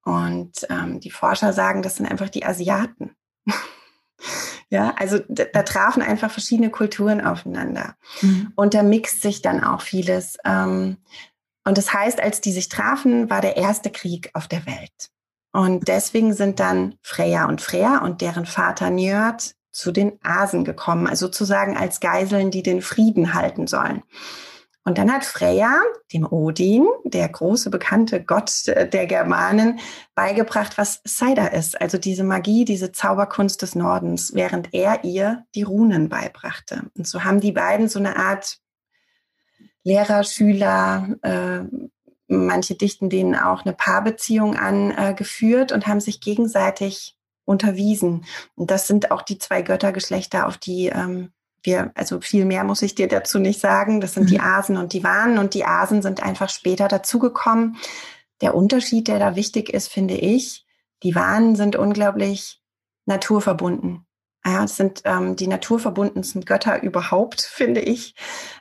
Und ähm, die Forscher sagen, das sind einfach die Asiaten. [LAUGHS] ja, also da, da, trafen einfach verschiedene Kulturen aufeinander. Mhm. Und da mixt sich dann auch vieles. Ähm, und das heißt, als die sich trafen, war der erste Krieg auf der Welt. Und deswegen sind dann Freya und Freya und deren Vater Njörd zu den Asen gekommen, also sozusagen als Geiseln, die den Frieden halten sollen. Und dann hat Freya dem Odin, der große bekannte Gott der Germanen, beigebracht, was Cider ist, also diese Magie, diese Zauberkunst des Nordens, während er ihr die Runen beibrachte. Und so haben die beiden so eine Art Lehrer, Schüler, äh, manche dichten denen auch eine Paarbeziehung angeführt äh, und haben sich gegenseitig unterwiesen. Und das sind auch die zwei Göttergeschlechter, auf die ähm, wir, also viel mehr muss ich dir dazu nicht sagen. Das sind mhm. die Asen und die Wanen und die Asen sind einfach später dazugekommen. Der Unterschied, der da wichtig ist, finde ich, die Wanen sind unglaublich naturverbunden. Ja, es sind ähm, die naturverbundensten Götter überhaupt, [LAUGHS] finde ich.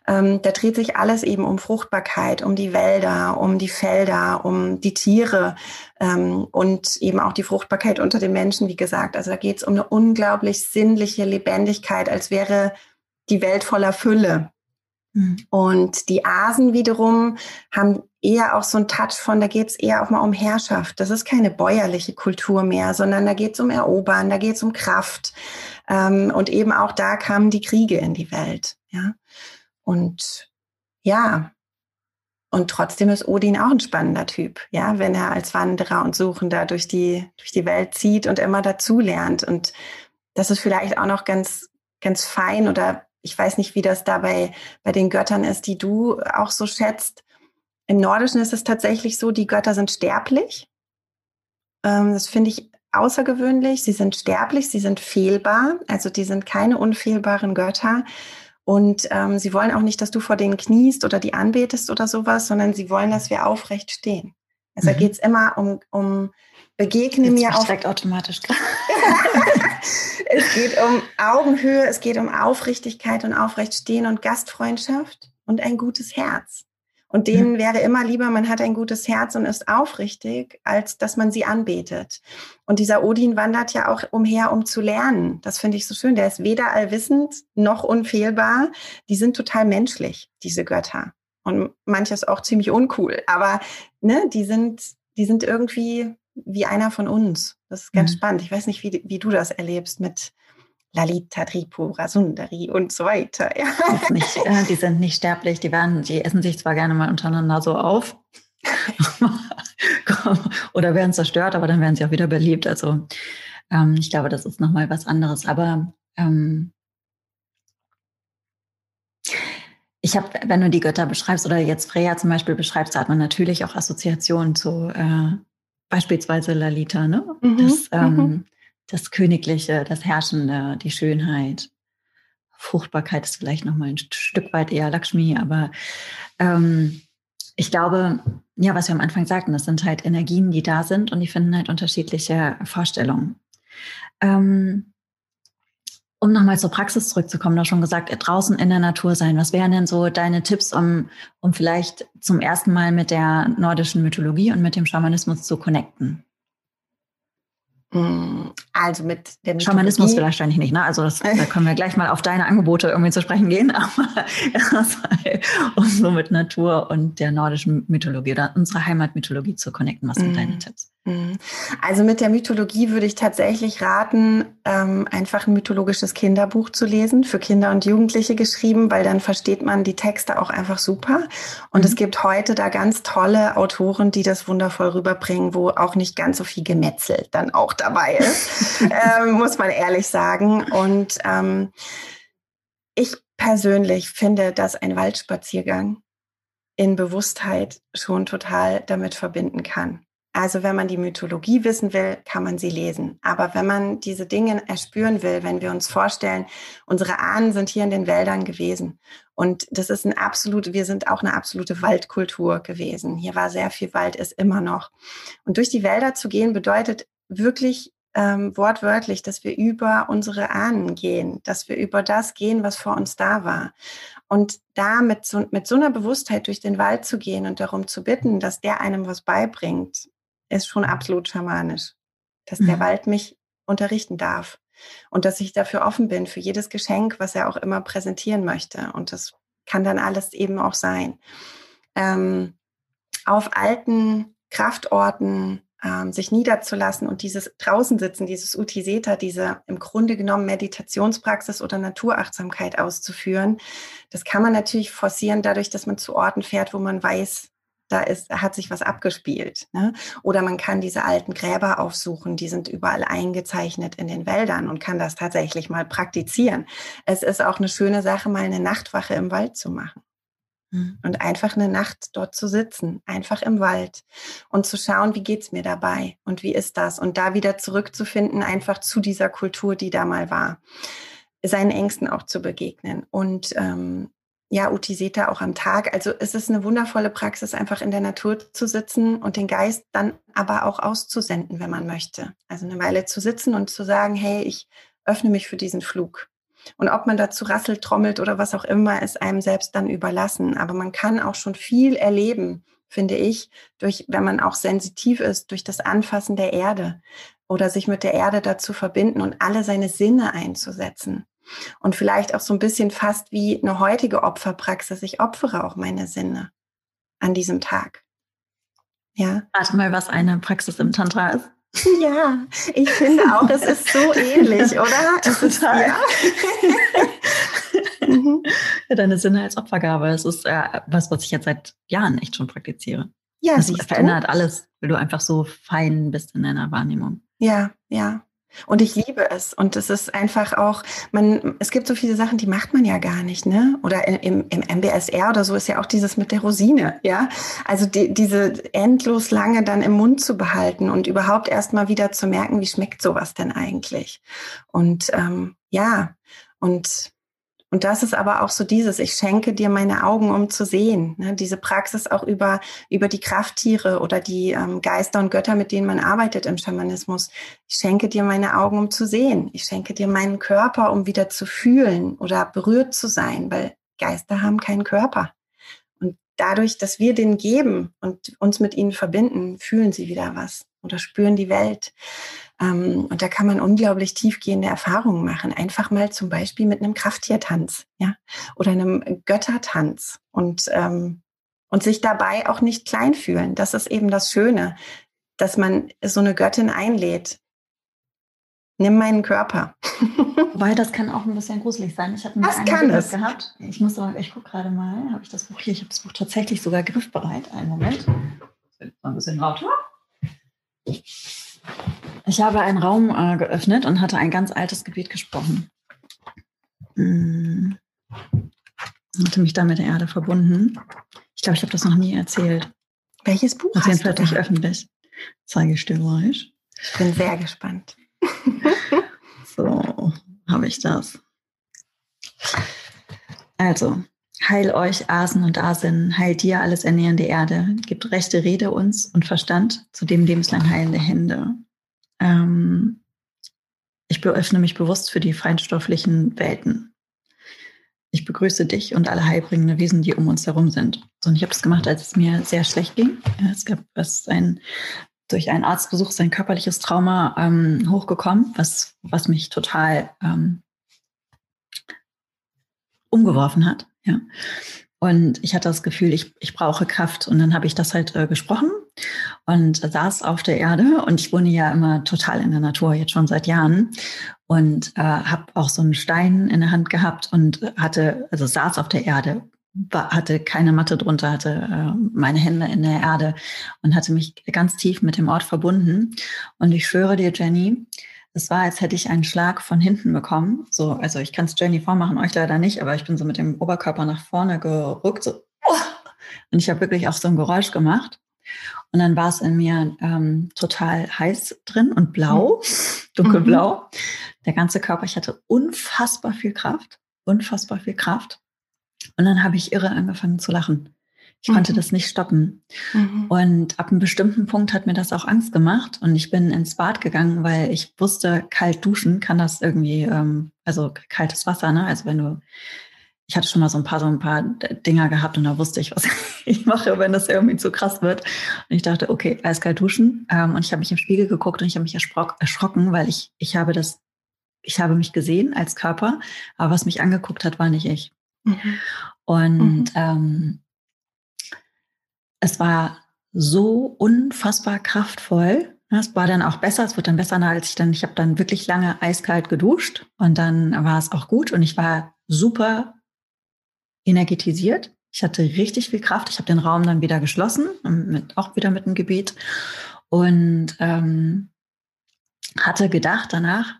Ähm, da dreht sich alles eben um Fruchtbarkeit, um die Wälder, um die Felder, um die Tiere ähm, und eben auch die Fruchtbarkeit unter den Menschen, wie gesagt. Also da geht es um eine unglaublich sinnliche Lebendigkeit, als wäre die Welt voller Fülle. Mhm. Und die Asen wiederum haben eher auch so ein Touch von, da geht es eher auch mal um Herrschaft. Das ist keine bäuerliche Kultur mehr, sondern da geht es um Erobern, da geht es um Kraft. Ähm, und eben auch da kamen die Kriege in die Welt. Ja. Und ja, und trotzdem ist Odin auch ein spannender Typ, ja, wenn er als Wanderer und Suchender durch die, durch die Welt zieht und immer dazulernt. Und das ist vielleicht auch noch ganz, ganz fein oder ich weiß nicht, wie das dabei bei den Göttern ist, die du auch so schätzt. Im Nordischen ist es tatsächlich so, die Götter sind sterblich. Ähm, das finde ich außergewöhnlich, sie sind sterblich, sie sind fehlbar, also die sind keine unfehlbaren Götter. Und ähm, sie wollen auch nicht, dass du vor denen kniest oder die anbetest oder sowas, sondern sie wollen, dass wir aufrecht stehen. Also mhm. geht es immer um, um begegne Jetzt mir auf. automatisch. [LAUGHS] es geht um Augenhöhe, es geht um Aufrichtigkeit und aufrecht stehen und Gastfreundschaft und ein gutes Herz. Und denen wäre immer lieber, man hat ein gutes Herz und ist aufrichtig, als dass man sie anbetet. Und dieser Odin wandert ja auch umher, um zu lernen. Das finde ich so schön. Der ist weder allwissend noch unfehlbar. Die sind total menschlich, diese Götter. Und manches auch ziemlich uncool. Aber ne, die sind, die sind irgendwie wie einer von uns. Das ist ganz mhm. spannend. Ich weiß nicht, wie, wie du das erlebst mit, Lalita Tripura Sundari und so weiter. Ja. Nicht, [LAUGHS] äh, die sind nicht sterblich, die, werden, die essen sich zwar gerne mal untereinander so auf [LAUGHS] [LAUGHS] oder werden zerstört, aber dann werden sie auch wieder beliebt. Also ähm, ich glaube, das ist nochmal was anderes. Aber ähm, ich habe, wenn du die Götter beschreibst oder jetzt Freya zum Beispiel beschreibst, da hat man natürlich auch Assoziationen zu äh, beispielsweise Lalita, ne? Mhm, das, ähm, mhm das Königliche, das Herrschende, die Schönheit. Fruchtbarkeit ist vielleicht noch mal ein Stück weit eher Lakshmi, aber ähm, ich glaube, ja, was wir am Anfang sagten, das sind halt Energien, die da sind und die finden halt unterschiedliche Vorstellungen. Ähm, um nochmal zur Praxis zurückzukommen, du schon gesagt, draußen in der Natur sein. Was wären denn so deine Tipps, um, um vielleicht zum ersten Mal mit der nordischen Mythologie und mit dem Schamanismus zu connecten? Also mit dem Schamanismus wahrscheinlich nicht, ne? Also das, [LAUGHS] da können wir gleich mal auf deine Angebote irgendwie zu sprechen gehen, [LAUGHS] aber um so mit Natur und der nordischen Mythologie oder unserer Heimatmythologie zu connecten. Was sind mm. deine Tipps? Mhm. Also mit der Mythologie würde ich tatsächlich raten, ähm, einfach ein mythologisches Kinderbuch zu lesen, für Kinder und Jugendliche geschrieben, weil dann versteht man die Texte auch einfach super. Und mhm. es gibt heute da ganz tolle Autoren, die das wundervoll rüberbringen, wo auch nicht ganz so viel Gemetzel dann auch dabei ist, [LAUGHS] ähm, muss man ehrlich sagen. Und ähm, ich persönlich finde, dass ein Waldspaziergang in Bewusstheit schon total damit verbinden kann. Also wenn man die Mythologie wissen will, kann man sie lesen. Aber wenn man diese Dinge erspüren will, wenn wir uns vorstellen, unsere Ahnen sind hier in den Wäldern gewesen und das ist ein absolut, wir sind auch eine absolute Waldkultur gewesen. Hier war sehr viel Wald, ist immer noch. Und durch die Wälder zu gehen bedeutet wirklich ähm, wortwörtlich, dass wir über unsere Ahnen gehen, dass wir über das gehen, was vor uns da war. Und da mit so, mit so einer Bewusstheit durch den Wald zu gehen und darum zu bitten, dass der einem was beibringt, ist schon absolut schamanisch. Dass mhm. der Wald mich unterrichten darf und dass ich dafür offen bin für jedes Geschenk, was er auch immer präsentieren möchte. Und das kann dann alles eben auch sein. Ähm, auf alten Kraftorten ähm, sich niederzulassen und dieses draußen sitzen, dieses Utiseta, diese im Grunde genommen Meditationspraxis oder Naturachtsamkeit auszuführen, das kann man natürlich forcieren dadurch, dass man zu Orten fährt, wo man weiß, da ist, hat sich was abgespielt. Ne? Oder man kann diese alten Gräber aufsuchen, die sind überall eingezeichnet in den Wäldern und kann das tatsächlich mal praktizieren. Es ist auch eine schöne Sache, mal eine Nachtwache im Wald zu machen. Mhm. Und einfach eine Nacht dort zu sitzen, einfach im Wald und zu schauen, wie geht's mir dabei und wie ist das? Und da wieder zurückzufinden, einfach zu dieser Kultur, die da mal war. Seinen Ängsten auch zu begegnen. Und ähm, ja, Utiseta auch am Tag. Also es ist eine wundervolle Praxis, einfach in der Natur zu sitzen und den Geist dann aber auch auszusenden, wenn man möchte. Also eine Weile zu sitzen und zu sagen, hey, ich öffne mich für diesen Flug. Und ob man dazu rasselt, trommelt oder was auch immer, ist einem selbst dann überlassen. Aber man kann auch schon viel erleben, finde ich, durch, wenn man auch sensitiv ist, durch das Anfassen der Erde oder sich mit der Erde dazu verbinden und alle seine Sinne einzusetzen. Und vielleicht auch so ein bisschen fast wie eine heutige Opferpraxis. Ich opfere auch meine Sinne an diesem Tag. Ja. Warte mal, was eine Praxis im Tantra ist. Ja, ich finde auch, es ist so ähnlich, [LAUGHS] oder? Es ist, ja. [LAUGHS] Mhm. ja. Deine Sinne als Opfergabe, das ist äh, was, was ich jetzt seit Jahren echt schon praktiziere. Ja, das verändert du? alles, weil du einfach so fein bist in deiner Wahrnehmung. Ja, ja. Und ich liebe es. Und es ist einfach auch, man, es gibt so viele Sachen, die macht man ja gar nicht, ne? Oder im, im MBSR oder so ist ja auch dieses mit der Rosine, ja? Also die, diese endlos lange dann im Mund zu behalten und überhaupt erst mal wieder zu merken, wie schmeckt sowas denn eigentlich? Und ähm, ja, und und das ist aber auch so dieses, ich schenke dir meine Augen, um zu sehen. Ne? Diese Praxis auch über, über die Krafttiere oder die ähm, Geister und Götter, mit denen man arbeitet im Schamanismus. Ich schenke dir meine Augen, um zu sehen. Ich schenke dir meinen Körper, um wieder zu fühlen oder berührt zu sein, weil Geister haben keinen Körper. Und dadurch, dass wir den geben und uns mit ihnen verbinden, fühlen sie wieder was oder spüren die Welt. Ähm, und da kann man unglaublich tiefgehende Erfahrungen machen. Einfach mal zum Beispiel mit einem Krafttiertanz, ja, oder einem Göttertanz und, ähm, und sich dabei auch nicht klein fühlen. Das ist eben das Schöne, dass man so eine Göttin einlädt. Nimm meinen Körper. [LAUGHS] Weil das kann auch ein bisschen gruselig sein. Ich habe Was kann es? gehabt. Ich muss aber, ich gucke gerade mal, habe ich das Buch hier? Ich habe das Buch tatsächlich sogar griffbereit. Einen Moment. Das wird ein bisschen lauter. Ich habe einen Raum äh, geöffnet und hatte ein ganz altes Gebet gesprochen. Hm. Hatte mich dann mit der Erde verbunden. Ich glaube, ich habe das noch nie erzählt. Welches Buch das hast du nicht öffentlich. Zeige ich dir gleich. Ich bin sehr gespannt. [LAUGHS] so, habe ich das. Also, heil euch Asen und Asinnen, heil dir alles ernährende Erde, gibt rechte Rede uns und Verstand, zu dem lebenslang heilende Hände. Ähm, ich öffne mich bewusst für die feinstofflichen Welten. Ich begrüße dich und alle heilbringenden Wesen, die um uns herum sind. So, und ich habe das gemacht, als es mir sehr schlecht ging. Es gab was ein, durch einen Arztbesuch sein körperliches Trauma ähm, hochgekommen, was, was mich total ähm, umgeworfen hat. Ja. Und ich hatte das Gefühl, ich, ich brauche Kraft. Und dann habe ich das halt äh, gesprochen und saß auf der Erde. Und ich wohne ja immer total in der Natur, jetzt schon seit Jahren. Und äh, habe auch so einen Stein in der Hand gehabt und hatte, also saß auf der Erde, hatte keine Matte drunter, hatte äh, meine Hände in der Erde und hatte mich ganz tief mit dem Ort verbunden. Und ich schwöre dir, Jenny, es war, als hätte ich einen Schlag von hinten bekommen. So, also ich kann es Jenny vormachen, euch leider nicht, aber ich bin so mit dem Oberkörper nach vorne gerückt, so, oh! und ich habe wirklich auch so ein Geräusch gemacht. Und dann war es in mir ähm, total heiß drin und blau, mhm. dunkelblau. Mhm. Der ganze Körper, ich hatte unfassbar viel Kraft, unfassbar viel Kraft. Und dann habe ich irre angefangen zu lachen. Ich mhm. konnte das nicht stoppen. Mhm. Und ab einem bestimmten Punkt hat mir das auch Angst gemacht. Und ich bin ins Bad gegangen, weil ich wusste, kalt duschen kann das irgendwie, ähm, also kaltes Wasser, ne? Also wenn du, ich hatte schon mal so ein paar, so ein paar Dinger gehabt und da wusste ich, was [LAUGHS] ich mache, wenn das irgendwie zu krass wird. Und ich dachte, okay, eiskalt duschen. Ähm, und ich habe mich im Spiegel geguckt und ich habe mich erschrocken, weil ich, ich habe das, ich habe mich gesehen als Körper, aber was mich angeguckt hat, war nicht ich. Mhm. Und mhm. Ähm, es war so unfassbar kraftvoll. Es war dann auch besser, es wird dann besser, als ich dann, ich habe dann wirklich lange eiskalt geduscht und dann war es auch gut und ich war super energetisiert. Ich hatte richtig viel Kraft. Ich habe den Raum dann wieder geschlossen, mit, auch wieder mit dem Gebet und ähm, hatte gedacht danach,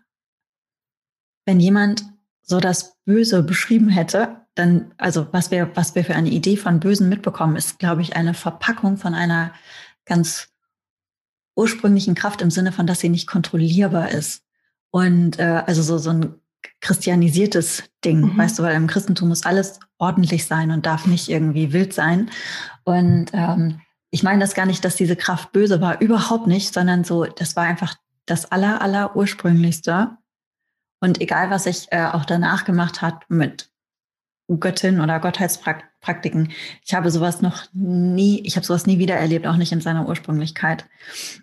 wenn jemand so das Böse beschrieben hätte, dann, also was wir, was wir für eine Idee von Bösen mitbekommen, ist, glaube ich, eine Verpackung von einer ganz ursprünglichen Kraft im Sinne von, dass sie nicht kontrollierbar ist. Und äh, also so, so ein christianisiertes Ding, mhm. weißt du, weil im Christentum muss alles ordentlich sein und darf nicht irgendwie wild sein. Und ähm, ich meine das gar nicht, dass diese Kraft böse war, überhaupt nicht, sondern so, das war einfach das aller, aller ursprünglichste. Und egal, was ich äh, auch danach gemacht hat mit Göttin oder Gottheitspraktiken. Ich habe sowas noch nie, ich habe sowas nie wieder erlebt, auch nicht in seiner Ursprünglichkeit.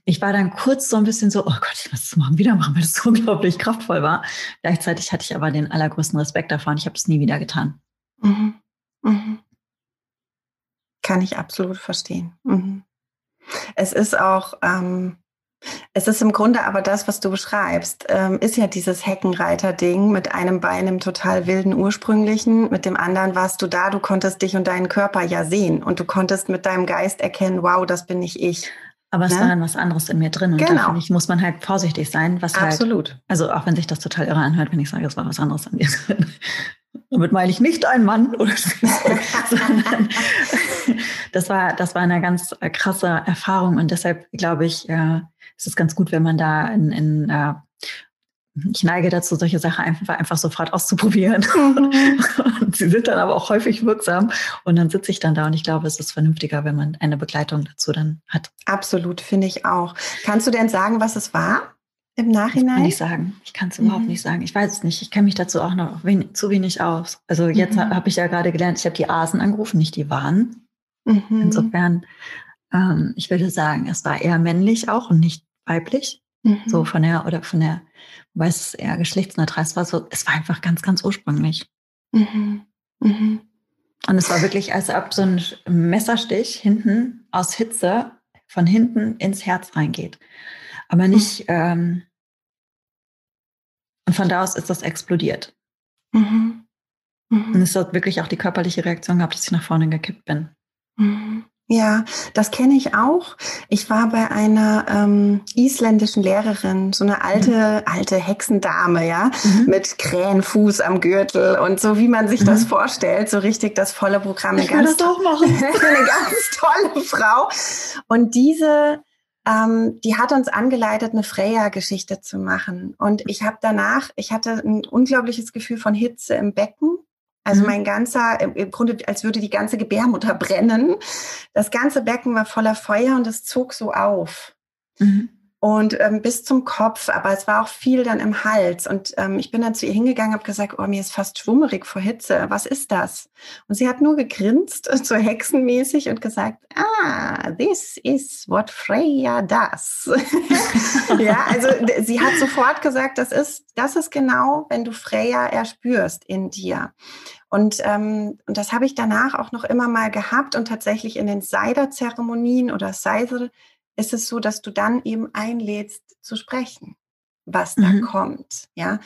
Ich war dann kurz so ein bisschen so, oh Gott, ich muss das morgen wieder machen, weil es so [LAUGHS] unglaublich kraftvoll war. Gleichzeitig hatte ich aber den allergrößten Respekt davon. Ich habe es nie wieder getan. Mhm. Mhm. Kann ich absolut verstehen. Mhm. Es ist auch, ähm, es ist im Grunde aber das, was du beschreibst, ähm, ist ja dieses Heckenreiter-Ding mit einem Bein im total wilden ursprünglichen, mit dem anderen warst du da, du konntest dich und deinen Körper ja sehen und du konntest mit deinem Geist erkennen, wow, das bin nicht ich. Aber es ne? war dann was anderes in mir drin. Und genau. da ich, muss man halt vorsichtig sein. Was halt Absolut. Halt, also auch wenn sich das total irre anhört, wenn ich sage, es war was anderes an dir drin. [LAUGHS] Damit meine ich nicht ein Mann oder [LAUGHS] sondern das war, das war eine ganz krasse Erfahrung und deshalb glaube ich, äh, ist ganz gut, wenn man da in, in äh, ich neige dazu, solche Sachen einfach, einfach sofort auszuprobieren. Mhm. [LAUGHS] Sie sind dann aber auch häufig wirksam. Und dann sitze ich dann da und ich glaube, es ist vernünftiger, wenn man eine Begleitung dazu dann hat. Absolut, finde ich auch. Kannst du denn sagen, was es war im Nachhinein? Ich kann nicht sagen. Ich kann es mhm. überhaupt nicht sagen. Ich weiß es nicht. Ich kenne mich dazu auch noch wenig, zu wenig aus. Also jetzt mhm. habe ich ja gerade gelernt, ich habe die Asen angerufen, nicht die Waren. Mhm. Insofern, ähm, ich würde sagen, es war eher männlich auch und nicht weiblich. Mhm. So von der, oder von der, wobei es eher geschlechtsneutral es war so, es war einfach ganz, ganz ursprünglich. Mhm. Mhm. Und es war wirklich, als ob so ein Messerstich hinten aus Hitze von hinten ins Herz reingeht. Aber mhm. nicht, ähm, und von da aus ist das explodiert. Mhm. Mhm. Und es hat wirklich auch die körperliche Reaktion gehabt, dass ich nach vorne gekippt bin. Mhm. Ja, das kenne ich auch. Ich war bei einer ähm, isländischen Lehrerin, so eine alte, mhm. alte Hexendame, ja, mhm. mit Krähenfuß am Gürtel und so, wie man sich mhm. das vorstellt, so richtig das volle Programm. Eine ich will das auch machen. [LAUGHS] eine ganz tolle Frau. Und diese, ähm, die hat uns angeleitet, eine Freya-Geschichte zu machen. Und ich habe danach, ich hatte ein unglaubliches Gefühl von Hitze im Becken also mhm. mein ganzer, im Grunde, als würde die ganze Gebärmutter brennen. Das ganze Becken war voller Feuer und es zog so auf. Mhm. Und ähm, bis zum Kopf, aber es war auch viel dann im Hals. Und ähm, ich bin dann zu ihr hingegangen, habe gesagt, oh, mir ist fast schwummerig vor Hitze. Was ist das? Und sie hat nur gegrinst, [LAUGHS] so hexenmäßig und gesagt, ah, this is what Freya does. [LAUGHS] ja, also sie hat sofort gesagt, das ist, das ist genau, wenn du Freya erspürst in dir. Und, ähm, und das habe ich danach auch noch immer mal gehabt und tatsächlich in den Seider-Zeremonien oder Seiser ist es so, dass du dann eben einlädst zu sprechen, was da mhm. kommt. Ja,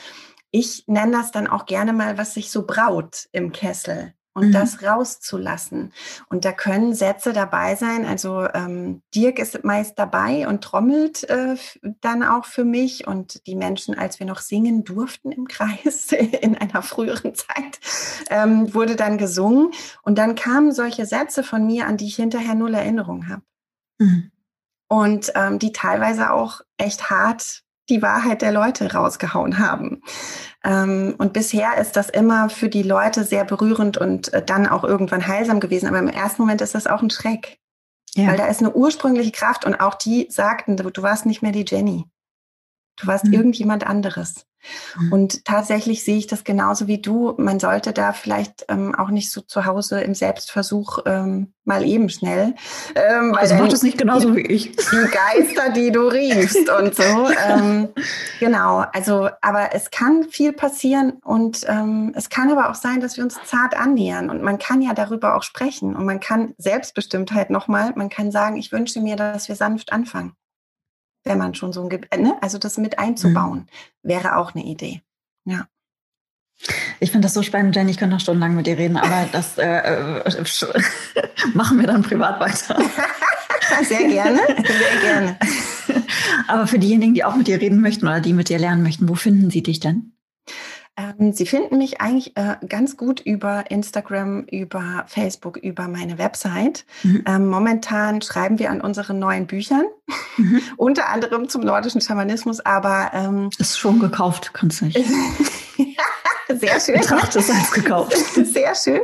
ich nenne das dann auch gerne mal, was sich so braut im Kessel. und mhm. das rauszulassen. Und da können Sätze dabei sein. Also ähm, Dirk ist meist dabei und trommelt äh, dann auch für mich. Und die Menschen, als wir noch singen durften im Kreis [LAUGHS] in einer früheren Zeit, ähm, wurde dann gesungen. Und dann kamen solche Sätze von mir, an die ich hinterher null Erinnerung habe. Mhm. Und ähm, die teilweise auch echt hart die Wahrheit der Leute rausgehauen haben. Ähm, und bisher ist das immer für die Leute sehr berührend und äh, dann auch irgendwann heilsam gewesen. Aber im ersten Moment ist das auch ein Schreck. Ja. Weil da ist eine ursprüngliche Kraft und auch die sagten, du, du warst nicht mehr die Jenny. Du warst mhm. irgendjemand anderes. Mhm. Und tatsächlich sehe ich das genauso wie du. Man sollte da vielleicht ähm, auch nicht so zu Hause im Selbstversuch ähm, mal eben schnell. Ähm, also macht es nicht genauso wie ich. [LAUGHS] Die Geister, die du riechst und so. Ähm, genau. Also, aber es kann viel passieren und ähm, es kann aber auch sein, dass wir uns zart annähern und man kann ja darüber auch sprechen und man kann Selbstbestimmtheit nochmal, man kann sagen, ich wünsche mir, dass wir sanft anfangen wenn man schon so ein, Ge ne? also das mit einzubauen, mhm. wäre auch eine Idee. Ja. Ich finde das so spannend, Jenny. Ich könnte noch stundenlang mit dir reden, aber das äh, äh [LAUGHS] machen wir dann privat weiter. [LAUGHS] sehr gerne, sehr gerne. [LAUGHS] Aber für diejenigen, die auch mit dir reden möchten oder die mit dir lernen möchten, wo finden sie dich denn? Ähm, Sie finden mich eigentlich äh, ganz gut über Instagram, über Facebook, über meine Website. Mhm. Ähm, momentan schreiben wir an unseren neuen Büchern, mhm. [LAUGHS] unter anderem zum nordischen Schamanismus, aber ähm, ist schon gekauft, kannst du nicht. [LAUGHS] Sehr schön. Betrachte es als [LAUGHS] gekauft. Sehr schön.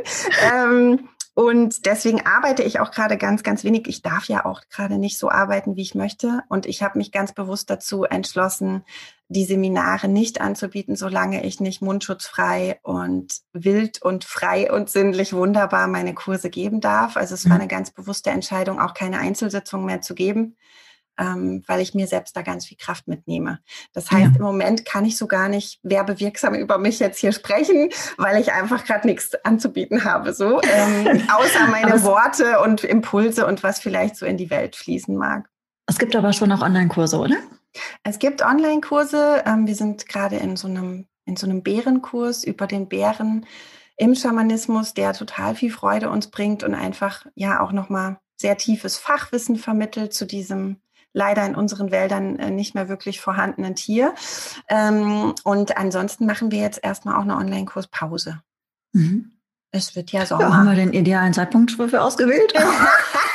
Ähm, und deswegen arbeite ich auch gerade ganz, ganz wenig. Ich darf ja auch gerade nicht so arbeiten, wie ich möchte. Und ich habe mich ganz bewusst dazu entschlossen, die Seminare nicht anzubieten, solange ich nicht mundschutzfrei und wild und frei und sinnlich wunderbar meine Kurse geben darf. Also es war mhm. eine ganz bewusste Entscheidung, auch keine Einzelsitzungen mehr zu geben ähm, weil ich mir selbst da ganz viel Kraft mitnehme. Das heißt, ja. im Moment kann ich so gar nicht werbewirksam über mich jetzt hier sprechen, weil ich einfach gerade nichts anzubieten habe, so ähm, [LAUGHS] außer meine Worte und Impulse und was vielleicht so in die Welt fließen mag. Es gibt aber schon auch Online-Kurse, oder? Es gibt Online-Kurse. Ähm, wir sind gerade in so einem in so einem Bärenkurs über den Bären im Schamanismus, der total viel Freude uns bringt und einfach ja auch nochmal sehr tiefes Fachwissen vermittelt zu diesem leider in unseren Wäldern äh, nicht mehr wirklich vorhandenen Tier. Ähm, und ansonsten machen wir jetzt erstmal auch eine Online-Kurspause. Mhm. Es wird ja Sommer. Ja, haben wir den idealen Zeitpunkt für ausgewählt? [LAUGHS]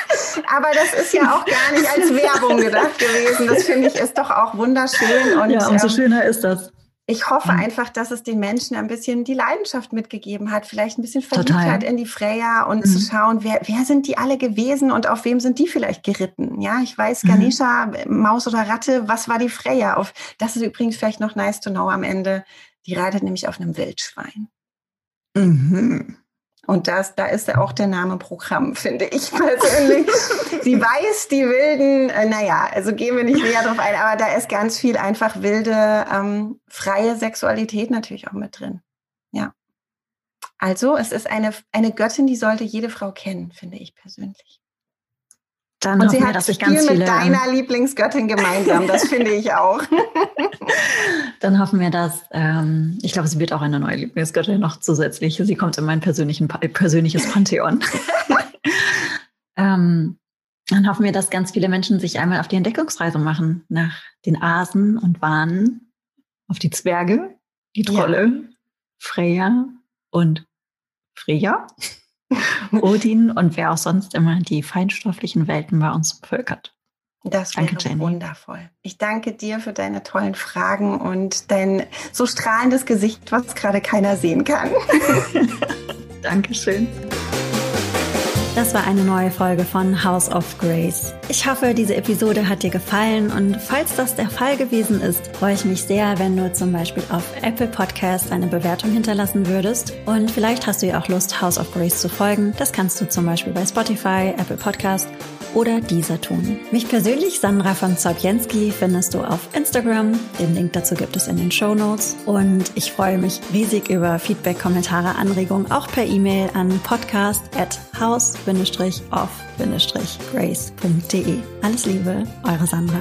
Aber das ist ja auch gar nicht als Werbung gedacht gewesen. Das finde ich ist doch auch wunderschön. Und, ja, umso ähm, schöner ist das ich hoffe mhm. einfach, dass es den Menschen ein bisschen die Leidenschaft mitgegeben hat, vielleicht ein bisschen Verliebtheit in die Freya und mhm. zu schauen, wer, wer sind die alle gewesen und auf wem sind die vielleicht geritten? Ja, ich weiß, mhm. Ganesha, mhm. Maus oder Ratte, was war die Freya? Auf, das ist übrigens vielleicht noch nice to know am Ende. Die reitet nämlich auf einem Wildschwein. Mhm. Und das, da ist auch der Name Programm, [LAUGHS] finde ich persönlich. Sie weiß die wilden, äh, naja, also gehen wir nicht näher drauf ein, aber da ist ganz viel einfach wilde, ähm, freie Sexualität natürlich auch mit drin. Ja. Also es ist eine, eine Göttin, die sollte jede Frau kennen, finde ich persönlich. Dann und sie hat dass viel ganz viele, mit deiner ähm, Lieblingsgöttin gemeinsam, das finde ich auch. [LAUGHS] Dann hoffen wir, dass, ähm, ich glaube, sie wird auch eine neue Lieblingsgöttin noch zusätzlich. Sie kommt in mein persönlichen, persönliches Pantheon. [LAUGHS] ähm, dann hoffen wir, dass ganz viele Menschen sich einmal auf die Entdeckungsreise machen nach den Asen und Wahnen, auf die Zwerge, die Trolle, ja. Freya und Freya. [LAUGHS] Odin und wer auch sonst immer die feinstofflichen Welten bei uns bevölkert. Das wäre danke, Jenny. wundervoll. Ich danke dir für deine tollen Fragen und dein so strahlendes Gesicht, was gerade keiner sehen kann. [LAUGHS] [LAUGHS] Dankeschön. Das war eine neue Folge von House of Grace. Ich hoffe, diese Episode hat dir gefallen und falls das der Fall gewesen ist, freue ich mich sehr, wenn du zum Beispiel auf Apple Podcast eine Bewertung hinterlassen würdest. Und vielleicht hast du ja auch Lust, House of Grace zu folgen. Das kannst du zum Beispiel bei Spotify, Apple Podcast oder dieser tun. Mich persönlich, Sandra von Zobjenski, findest du auf Instagram. Den Link dazu gibt es in den Show Notes. Und ich freue mich riesig über Feedback, Kommentare, Anregungen, auch per E-Mail an podcast at house-off-grace.de. Alles Liebe, eure Sandra.